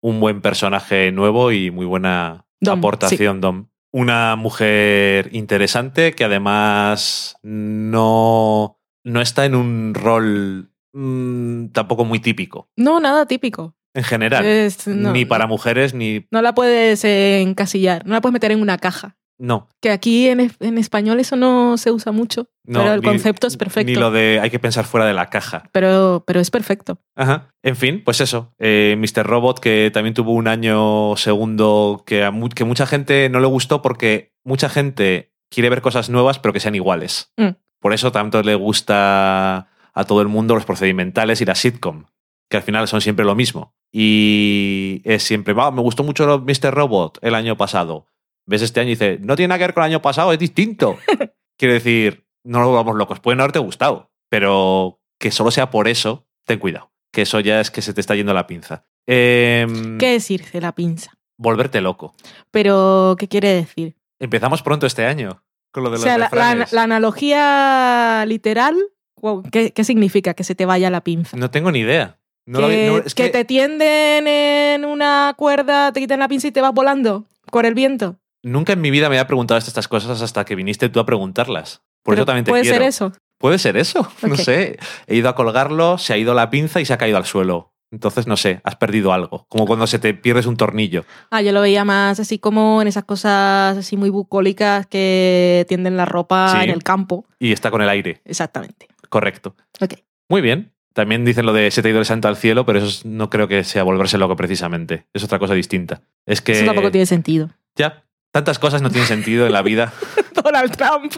un buen personaje nuevo y muy buena Dom, aportación, Dom. Una mujer interesante que además no, no está en un rol mm, tampoco muy típico. No, nada típico. En general. Es- no, ni para mujeres, ni. No la puedes encasillar, no la puedes meter en una caja. No. Que aquí en, en español eso no se usa mucho, no pero el ni- concepto es perfecto. Ni lo de hay que pensar fuera de la caja. Pero, pero es perfecto. Ajá. En fin, pues eso. Eh, Mr. Robot, que también tuvo un año segundo que, a mu- que mucha gente no le gustó porque mucha gente quiere ver cosas nuevas, pero que sean iguales. Mm. Por eso tanto le gusta a todo el mundo los procedimentales y la sitcom, que al final son siempre lo mismo. Y es siempre, va, me gustó mucho Mr. Robot el año pasado. Ves este año y dices, no tiene nada que ver con el año pasado, es distinto. Quiero decir, no lo vamos locos, puede no haberte gustado, pero que solo sea por eso, ten cuidado, que eso ya es que se te está yendo la pinza. Em, ¿Qué decirse la pinza? Volverte loco. Pero, ¿qué quiere decir? Empezamos pronto este año con lo de O los sea, la, la- refranes. la analogía literal, wow, ¿qué, qué significa que se te vaya la pinza? No tengo ni idea. No que, no, es que que te tienden en una cuerda, te quitan la pinza y te vas volando por el viento. Nunca en mi vida me había preguntado estas cosas hasta que viniste tú a preguntarlas. Por Pero eso también te Puede quiero. ser eso. Puede ser eso. No sé. He ido a colgarlo, se ha ido la pinza y se ha caído al suelo. Entonces, no sé, has perdido algo. Como cuando se te pierdes un tornillo. Ah, yo lo veía más así como en esas cosas así muy bucólicas que tienden la ropa Sí. en el campo. Y está con el aire. Exactamente. Correcto. Ok. Muy bien. También dicen lo de se te ha ido el santo al cielo, pero eso es- no creo que sea volverse loco precisamente. Es otra cosa distinta. Es que Eso tampoco tiene sentido. ya tantas cosas no tienen sentido en la vida. Donald Trump.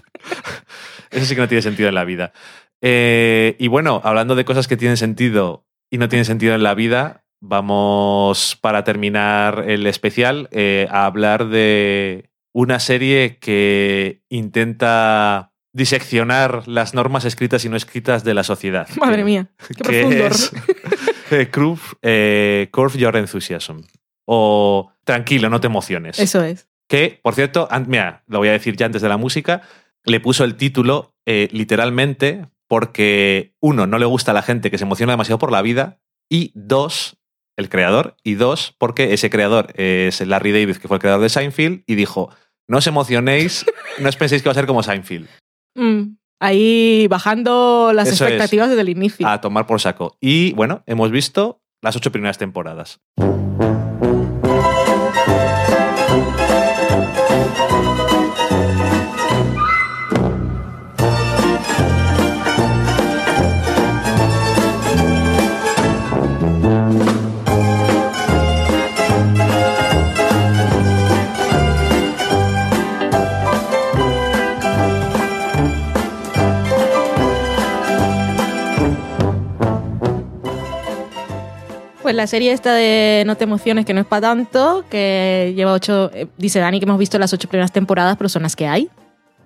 Eso sí que no tiene sentido en la vida. Eh, y bueno, hablando de cosas que tienen sentido y no tienen sentido en la vida, vamos para terminar el especial eh, a hablar de una serie que intenta diseccionar las normas escritas y no escritas de la sociedad. Madre Que- mía. Qué que profundo. es eh, eh, Curve Your Enthusiasm. O Tranquilo, no te emociones. Eso es. Que, por cierto, mira, lo voy a decir ya antes de la música, le puso el título eh, literalmente porque, uno, no le gusta a la gente que se emociona demasiado por la vida, y dos, el creador, y dos, porque ese creador es Larry David, que fue el creador de Seinfeld, y dijo, no os emocionéis, no os penséis que va a ser como Seinfeld, Mm, Ahí bajando las Eso es. expectativas desde el inicio. a tomar por saco. Y bueno, hemos visto las ocho primeras temporadas. Pues la serie esta de No te emociones, que no es para tanto, que lleva ocho... eh, dice Dani que hemos visto las ocho primeras temporadas, pero son las que hay.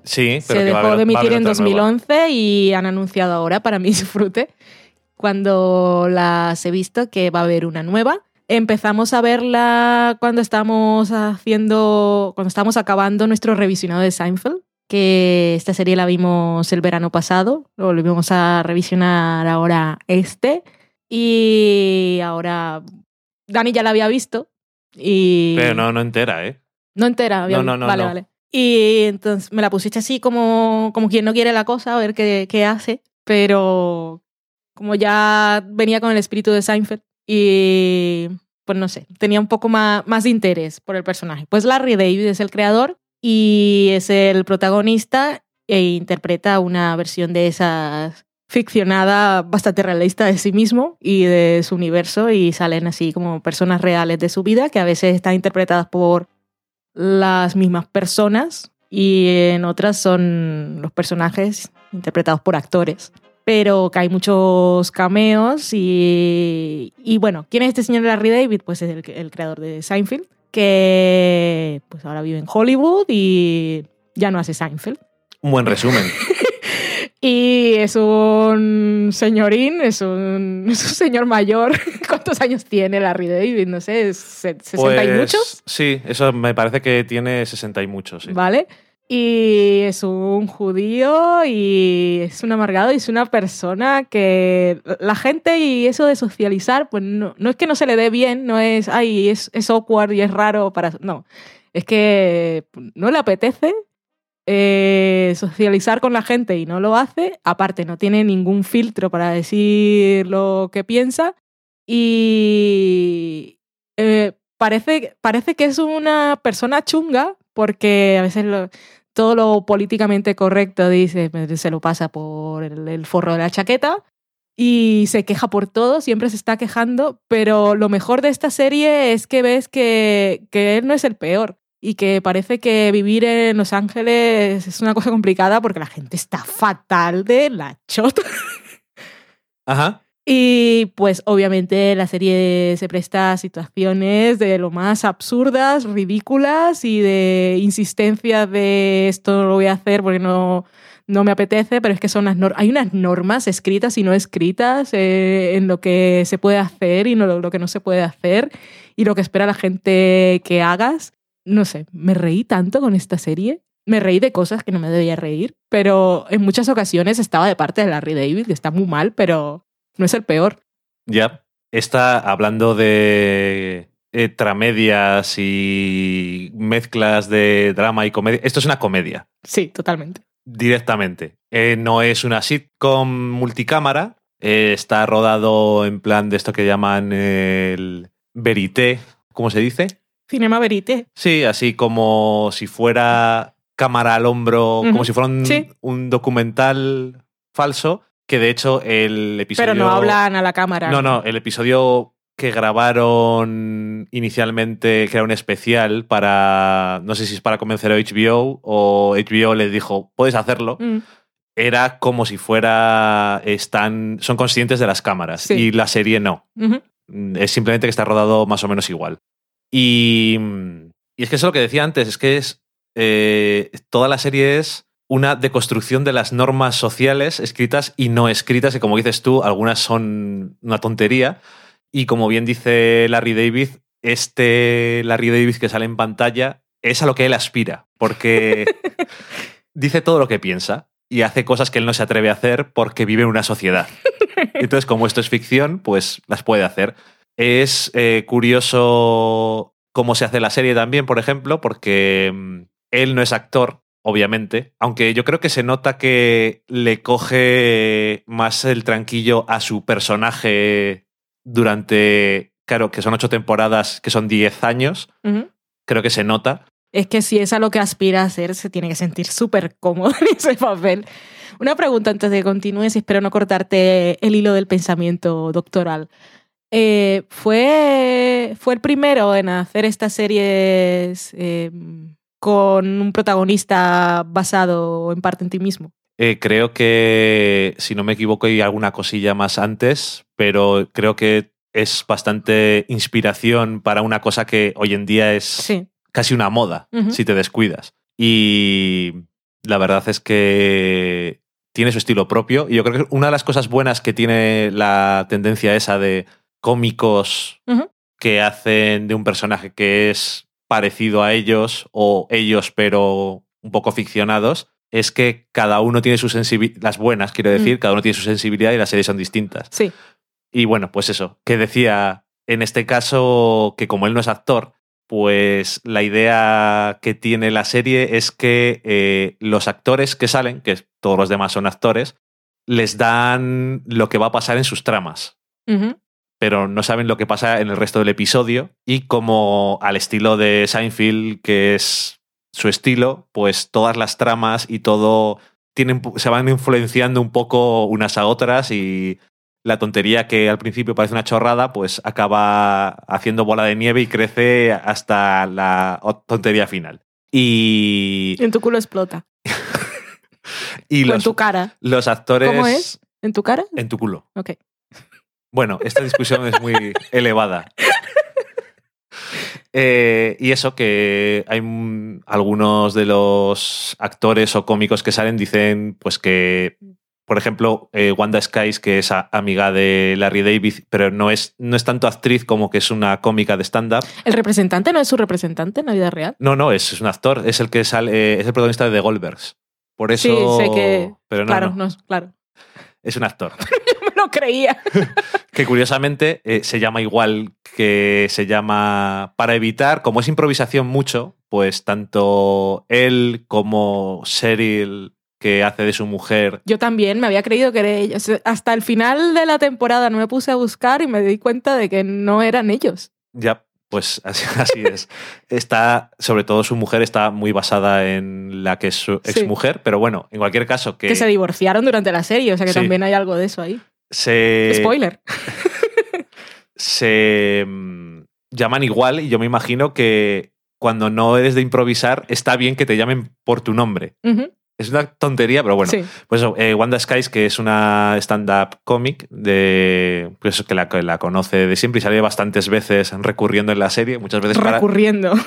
Sí, pero Se que va a dejó haber- de va a emitir haber en otra nueva. 2011 y han anunciado ahora, para mi disfrute, cuando las he visto, que va a haber una nueva. Empezamos a verla cuando estamos haciendo, cuando estamos acabando nuestro revisionado de Seinfeld, que esta serie la vimos el verano pasado, lo volvimos a revisionar ahora este, y ahora Dani ya la había visto. Y Pero no, no entera, ¿eh? no entera, había- No, no, no, vale, no. vale. Y entonces me la pusiste así como, como quien no quiere la cosa, a ver qué, qué hace. Pero como ya venía con el espíritu de Seinfeld y pues no sé, tenía un poco más, más de interés por el personaje. Pues Larry David es el creador y es el protagonista e interpreta una versión de esas ficcionada bastante realista de sí mismo y de su universo y salen así como personas reales de su vida que a veces están interpretadas por las mismas personas y en otras son los personajes interpretados por actores. Pero que hay muchos cameos y, y bueno, ¿quién es este señor Larry David? Pues es el, el creador de Seinfeld, que pues ahora vive en Hollywood y ya no hace Seinfeld. Un buen resumen. Y es un señorín, es un, es un señor mayor. ¿Cuántos años tiene Larry David? No sé, se- 60 y Pues, muchos. Sí, eso me parece que tiene 60 y muchos. Sí. ¿Vale? Y es un judío y es un amargado y es una persona que la gente y eso de socializar, pues no, no es que no se le dé bien, no es, ay, es, es awkward y es raro para... No, es que no le apetece eh, socializar con la gente y no lo hace. Aparte, no tiene ningún filtro para decir lo que piensa. Y eh, parece, parece que es una persona chunga porque a veces todo lo políticamente correcto dice, se lo pasa por el, el forro de la chaqueta y se queja por todo, siempre se está quejando, pero lo mejor de esta serie es que ves que, que él no es el peor y que parece que vivir en Los Ángeles es una cosa complicada porque la gente está fatal de la chota. Ajá. Y pues obviamente la serie se presta a situaciones de lo más absurdas, ridículas y de insistencia de esto no lo voy a hacer porque no, no me apetece, pero es que son las hay unas normas escritas y no escritas eh, en lo que se puede hacer y no lo que no se puede hacer y lo que espera la gente que hagas. No sé, me reí tanto con esta serie. Me reí de cosas que no me debía reír, pero en muchas ocasiones estaba de parte de Larry David, que está muy mal, pero no es el peor. Ya. Está hablando de eh, tramedias y mezclas de drama y comedia. Esto es una comedia, Sí, totalmente. directamente. Eh, no es una sitcom multicámara. eh, está rodado en plan de esto que llaman el verité, ¿cómo se dice? Cinema Verité. Sí, así como si fuera cámara al hombro, como si fuera un, sí. un documental falso, que de hecho el episodio... Pero no hablan a la cámara. No, no, el episodio que grabaron inicialmente, que era un especial para, no sé si es para convencer a HBO o HBO les dijo, puedes hacerlo, Mm, era como si fuera, están, son conscientes de las cámaras Sí. y la serie no. Es simplemente que está rodado más o menos igual. Y, y es que eso es lo que decía antes, es que es eh, toda la serie es una deconstrucción de las normas sociales escritas y no escritas, y como dices tú, algunas son una tontería. Y como bien dice Larry David, este Larry David que sale en pantalla es a lo que él aspira, porque dice todo lo que piensa y hace cosas que él no se atreve a hacer porque vive en una sociedad. Entonces, como esto es ficción, pues las puede hacer. Es eh, curioso cómo se hace la serie también, por ejemplo, porque mm, él no es actor, obviamente, aunque yo creo que se nota que le coge más el tranquillo a su personaje durante, claro, que son ocho temporadas, que son diez años, creo que se nota. Es que si es a lo que aspira a ser, se tiene que sentir súper cómodo en ese papel. Una pregunta antes de que continúes y espero no cortarte el hilo del pensamiento doctoral. Eh, ¿fue, ¿Fue el primero en hacer estas series eh, con un protagonista basado en parte en ti mismo? Eh, creo que, si no me equivoco, hay alguna cosilla más antes, pero creo que es bastante inspiración para una cosa que hoy en día es Sí. casi una moda, si te descuidas. Y la verdad es que tiene su estilo propio. Y yo creo que una de las cosas buenas que tiene la tendencia esa de cómicos que hacen de un personaje que es parecido a ellos o ellos pero un poco ficcionados es que cada uno tiene su sensibilidad, las buenas quiero decir, Mm. cada uno tiene su sensibilidad y las series son distintas. Sí. Y bueno, pues eso, que decía, en este caso, que como él no es actor, pues la idea que tiene la serie es que eh, los actores que salen, que todos los demás son actores, les dan lo que va a pasar en sus tramas. Pero no saben lo que pasa en el resto del episodio. Y como al estilo de Seinfeld, que es su estilo, pues todas las tramas y todo tienen, se van influenciando un poco unas a otras y la tontería que al principio parece una chorrada, pues acaba haciendo bola de nieve y crece hasta la tontería final. Y, En tu culo explota. y O en los, tu cara. los actores... ¿Cómo es? ¿En tu cara? En tu culo. Ok. Bueno, esta discusión es muy elevada. Eh, y eso que hay algunos de los actores o cómicos que salen dicen pues que por ejemplo, eh, Wanda Skies, que es amiga de Larry David, pero no es, no es tanto actriz como que es una cómica de stand-up. ¿El representante no es su representante en la vida real? No, no, es, es un actor, es el que sale, eh, es el protagonista de The Goldbergs. Por eso. Sí, sé que- Pero no, claro, no, no, es- claro. es un actor. Lo creía. que curiosamente eh, se llama igual que se llama para evitar, como es improvisación mucho, pues tanto él como Cheryl que hace de su mujer. Yo también me había creído que era ellos. Hasta el final de la temporada no me puse a buscar y me di cuenta de que no eran ellos. Ya, pues así, así es. Está, sobre todo su mujer está muy basada en la que es su Sí. exmujer, pero bueno, en cualquier caso que, Que se divorciaron durante la serie, o sea que Sí. también hay algo de eso ahí. Se, Spoiler. se mm, llaman igual y yo me imagino que cuando no eres de improvisar está bien que te llamen por tu nombre. Es una tontería, pero bueno. sí. Pues eh, Wanda Skies, que es una stand-up cómic de pues, que, la, conoce de siempre y sale bastantes veces recurriendo en la serie, muchas veces para... Recurriendo.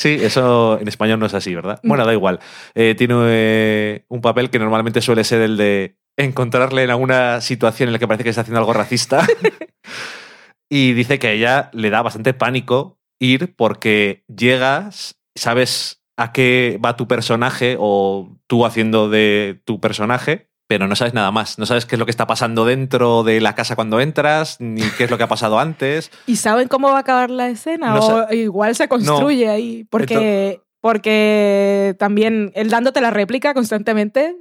Sí, eso en español no es así, ¿verdad? Bueno, da igual. Eh, tiene eh, un papel que normalmente suele ser el de encontrarle en alguna situación en la que parece que está haciendo algo racista. y dice que a ella le da bastante pánico ir porque llegas, sabes a qué va tu personaje o tú haciendo de tu personaje, pero no sabes nada más. No sabes qué es lo que está pasando dentro de la casa cuando entras, ni qué es lo que ha pasado antes. ¿Y saben cómo va a acabar la escena? No o igual se construye ahí. Porque, porque también él dándote la réplica constantemente,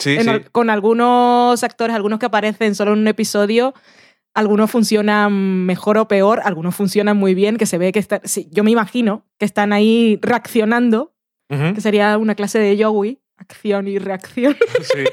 Sí, en sí. al- con algunos actores, algunos que aparecen solo en un episodio, algunos funcionan mejor o peor, algunos funcionan muy bien, que se ve que están, sí, yo me imagino que están ahí reaccionando, que sería una clase de Yowie, acción y reacción. sí.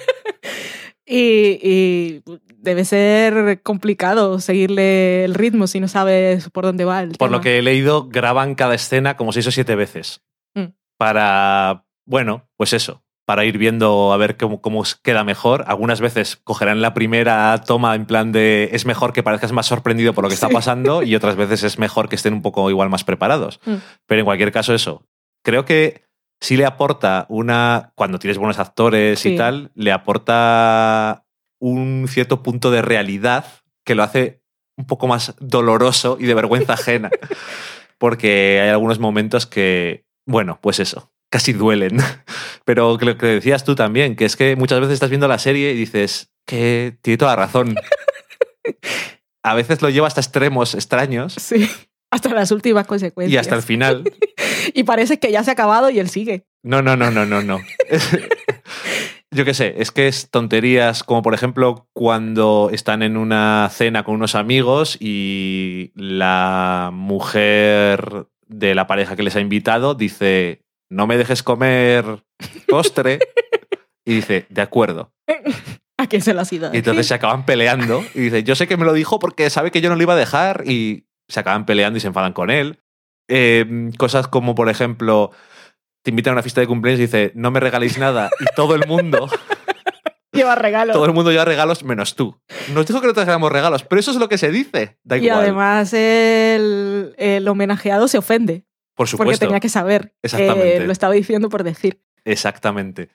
Y, y debe ser complicado seguirle el ritmo si no sabes por dónde va el Por lo que he leído, graban cada escena como seis o siete veces. Mm. Para, bueno, pues eso, para ir viendo a ver cómo, cómo queda mejor. Algunas veces cogerán la primera toma en plan de es mejor que parezcas más sorprendido por lo que está Sí. pasando y otras veces es mejor que estén un poco igual más preparados. Mm. Pero en cualquier caso eso, creo que sí le aporta una, cuando tienes buenos actores y tal, le aporta un cierto punto de realidad que lo hace un poco más doloroso y de vergüenza ajena. Porque hay algunos momentos que, bueno, pues eso, casi duelen. Pero lo que decías tú también, que es que muchas veces estás viendo la serie y dices que tiene toda la razón. A veces lo lleva hasta extremos extraños Sí, hasta las últimas consecuencias. y hasta el final. Y parece que ya se ha acabado y él sigue. No, no, no, no, no, no. Yo qué sé, es que es tonterías como por ejemplo cuando están en una cena con unos amigos y la mujer de la pareja que les ha invitado dice, no me dejes comer postre. Y dice, de acuerdo. ¿A quién se lo has ido? Y entonces se acaban peleando y dice, yo sé que me lo dijo porque sabe que yo no lo iba a dejar y se acaban peleando y se enfadan con él. Eh, cosas como, por ejemplo, te invitan a una fiesta de cumpleaños y dice, no me regaléis nada y todo el mundo, Lleva regalo. todo el mundo lleva regalos menos tú. Nos dijo que no te trajéramos regalos, pero eso es lo que se dice. Da y igual. además el, el homenajeado se ofende por porque supuesto. tenía que saber Exactamente. que lo estaba diciendo por decir. Exactamente.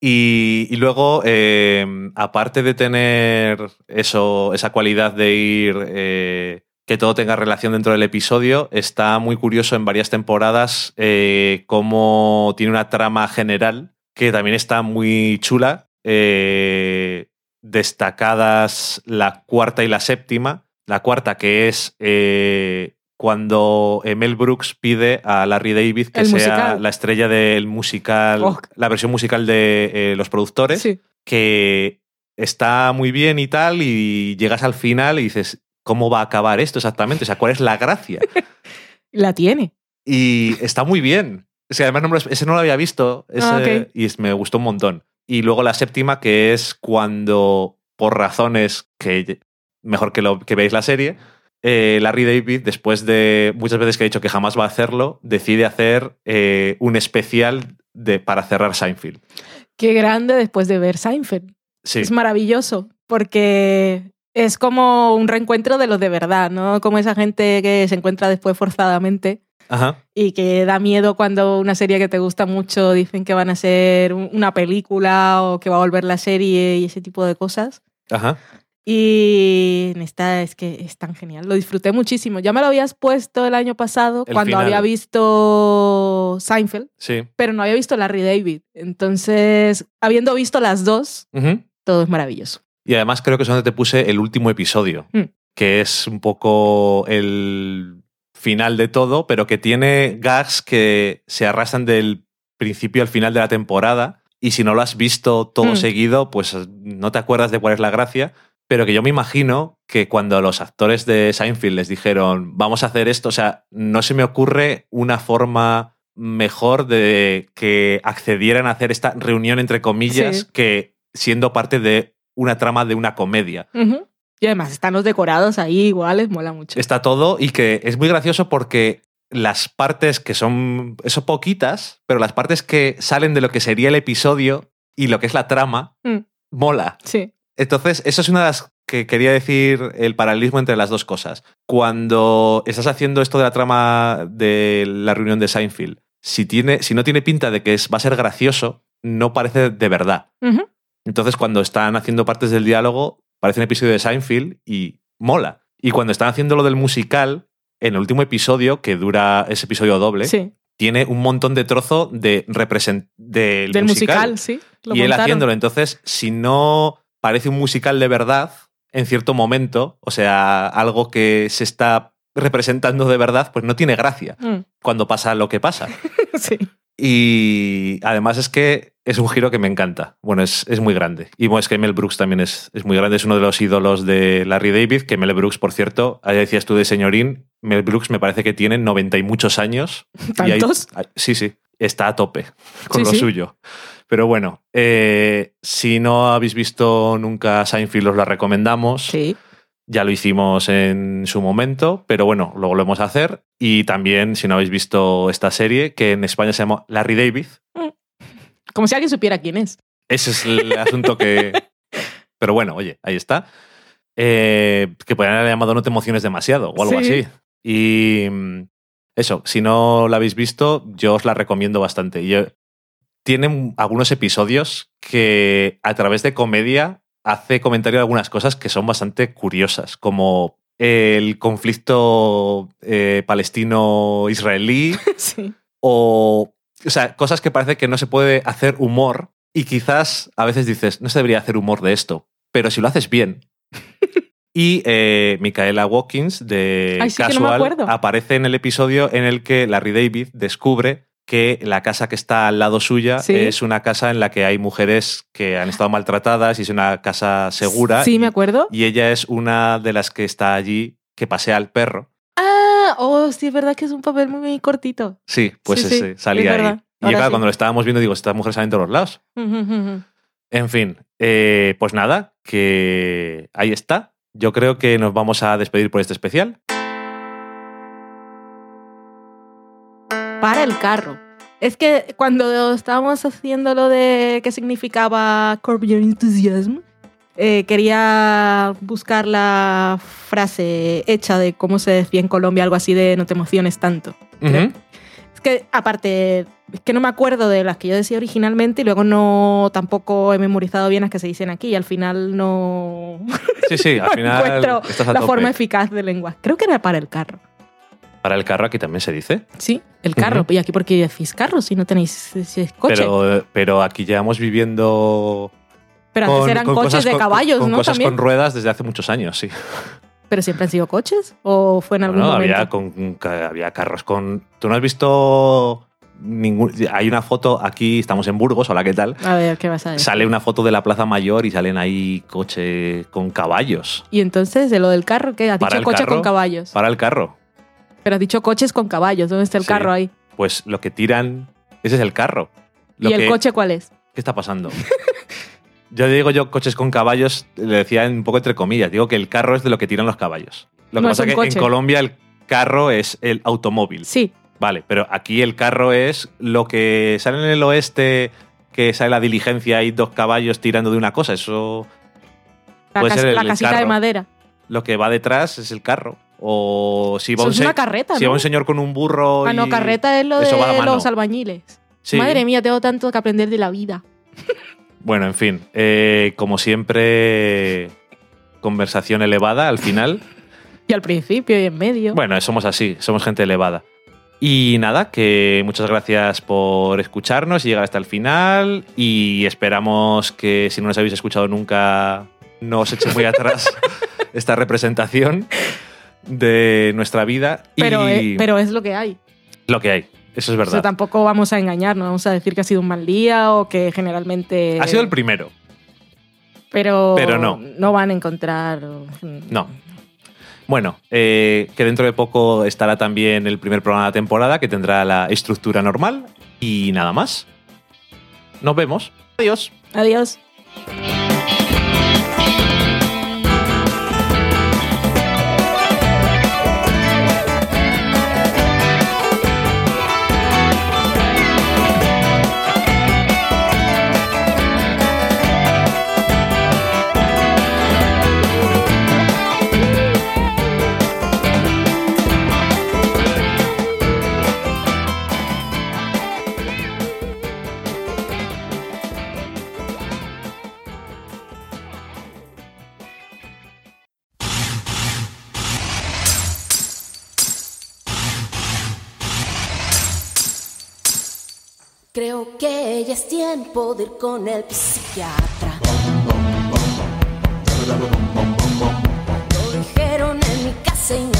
Y, y luego, eh, aparte de tener eso, esa cualidad de ir, eh, que todo tenga relación dentro del episodio, está muy curioso en varias temporadas eh, cómo tiene una trama general que también está muy chula. eh, destacadas la cuarta y la séptima. La cuarta que es eh, cuando Mel Brooks pide a Larry David que El sea musical. la estrella del musical, Oh. la versión musical de eh, los productores, Sí. que está muy bien y tal, y llegas al final y dices, ¿cómo va a acabar esto exactamente? O sea, ¿cuál es la gracia? La tiene. Y está muy bien. O sea, además no lo- ese no lo había visto ese- Ah, ok. y me gustó un montón. Y luego la séptima, que es cuando, por razones que mejor que, lo, que veáis la serie, eh, Larry David, después de muchas veces que ha dicho que jamás va a hacerlo, decide hacer eh, un especial de, para cerrar Seinfeld. Qué grande después de ver Seinfeld. Sí, Es maravilloso porque es como un reencuentro de los de verdad, ¿no? Como esa gente que se encuentra después forzadamente. Ajá. y que da miedo cuando una serie que te gusta mucho dicen que van a ser un- una película o que va a volver la serie y ese tipo de cosas. Ajá. Y esta es que es tan genial. Lo disfruté muchísimo. Ya me lo habías puesto el año pasado El cuando final. había visto Seinfeld, Sí. pero no había visto Larry David. Entonces, habiendo visto las dos, todo es maravilloso. Y además creo que es donde te puse el último episodio, Mm. que es un poco el final de todo, pero que tiene gags que se arrastran del principio al final de la temporada. Y si no lo has visto todo Mm. seguido, pues no te acuerdas de cuál es la gracia. Pero que yo me imagino que cuando los actores de Seinfeld les dijeron, vamos a hacer esto, o sea, no se me ocurre una forma mejor de que accedieran a hacer esta reunión entre comillas Sí. que siendo parte de una trama de una comedia. Y además están los decorados ahí iguales, mola mucho. Está todo y que es muy gracioso porque las partes que son, eso poquitas, pero las partes que salen de lo que sería el episodio y lo que es la trama, Mm. mola. Sí. Entonces, eso es una de las que quería decir el paralelismo entre las dos cosas. Cuando estás haciendo esto de la trama de la reunión de Seinfeld, si, tiene, si no tiene pinta de que es, va a ser gracioso, no parece de verdad. Entonces, cuando están haciendo partes del diálogo, parece un episodio de Seinfeld y mola. Y cuando están haciendo lo del musical, en el último episodio, que dura ese episodio doble, Sí. tiene un montón de trozo de represent del, Del musical, sí. lo y él haciéndolo. Entonces, si no parece un musical de verdad, en cierto momento, o sea, algo que se está representando de verdad, pues no tiene gracia Mm. cuando pasa lo que pasa. Sí. Y además es que es un giro que me encanta. Bueno, es, es muy grande. Y bueno, es que Mel Brooks también es, es muy grande. Es uno de los ídolos de Larry David, que Mel Brooks, por cierto, ahí decías tú de señorín, Mel Brooks me parece que tiene 90 y muchos años. Y hay- ¿Tantos? hay- sí, sí, está a tope con Sí, lo sí. suyo. Pero bueno, eh, si no habéis visto nunca Seinfeld, os la recomendamos. Sí. Ya lo hicimos en su momento, pero bueno, lo volvemos a hacer. Y también, si no habéis visto esta serie, que en España se llama Larry David, Como si alguien supiera quién es. ese es el asunto que... Pero bueno, oye, ahí está. Eh, que podrían haber llamado No te emociones demasiado o algo Sí. así. Y mm, eso, si no la habéis visto, yo os la recomiendo bastante. Yo, tiene algunos episodios que a través de comedia hace comentario de algunas cosas que son bastante curiosas, como el conflicto eh, palestino-israelí sí. o, o sea, cosas que parece que no se puede hacer humor y quizás a veces dices, no se debería hacer humor de esto, pero si lo haces bien. Y eh, Micaela Watkins de Ay, sí, que no me Casual aparece en el episodio en el que Larry David descubre que la casa que está al lado suya Sí. es una casa en la que hay mujeres que han estado maltratadas y es una casa segura. Sí, y, me acuerdo. y ella es una de las que está allí que pasea al perro. Ah, oh, sí, es verdad que es un papel muy, muy cortito. Sí, pues Sí, sí, ese, salía es ahí. Y claro, cuando lo estábamos viendo, digo, estas mujeres salen de todos lados. En fin, eh, pues nada, que ahí está. Yo creo que nos vamos a despedir por este especial. Para el carro. Es que cuando estábamos haciendo lo de qué significaba Curb Your Enthusiasm, eh, quería buscar la frase hecha de cómo se decía en Colombia, algo así de no te emociones tanto. Es que aparte, es que no me acuerdo de las que yo decía originalmente y luego no tampoco he memorizado bien las que se dicen aquí y al final no, Sí, sí, al no final encuentro estás a la tope. forma eficaz de lengua. Creo que era para el carro. Para el carro aquí también se dice. Sí, el carro. ¿Y aquí por qué decís carro si no tenéis ese coche? Pero, Pero, pero aquí llevamos viviendo antes eran coches cosas de caballos, con ¿no? cosas También. con ruedas desde hace muchos años, sí. ¿Pero siempre han sido coches? ¿O fue en algún Bueno, momento? había, con, había carros con... ¿Tú no has visto ningún... Hay una foto aquí, estamos en Burgos, hola, ¿qué tal? A ver, ¿qué vas a decir? Sale una foto de la Plaza Mayor y salen ahí coche con caballos. Y entonces, de lo del carro, ¿qué? Has Para dicho coche carro, con caballos. Para el carro. Pero has dicho coches con caballos. ¿Dónde está el Sí. carro ahí? Pues lo que tiran, ese es el carro. Lo ¿Y el coche cuál es? ¿Qué está pasando? yo digo yo coches con caballos, le decía un poco entre comillas, digo que el carro es de lo que tiran los caballos. Lo que No pasa es que coche. en Colombia el carro es el automóvil. Sí. Vale, pero aquí el carro es lo que sale en el oeste, que sale la diligencia y dos caballos tirando de una cosa. Eso, La, Puede ser el la casita de madera. lo que va detrás es el carro. O si va, un, una carreta, si ¿no? va un señor con un burro. Ah, no, carreta es lo de los albañiles. Sí. Madre mía, tengo tanto que aprender de la vida. Bueno, en fin. eh, como siempre, conversación elevada al final. Y al principio y en medio. Bueno, somos así, somos gente elevada. Y nada, que muchas gracias por escucharnos y llegar hasta el final. Y esperamos que si no nos habéis escuchado nunca, no os eche muy atrás esta representación de nuestra vida. Pero, es, pero es lo que hay. Lo que hay. Eso es verdad. Tampoco vamos a engañarnos, vamos a decir que ha sido un mal día o que generalmente. Ha sido el primero. Pero, pero no. no van a encontrar. Mm, no. Bueno, eh, que dentro de poco estará también el primer programa de la temporada que tendrá la estructura normal y nada más. Nos vemos. Adiós. Adiós. tiempo de ir con el psiquiatra. Lo dijeron en mi casa y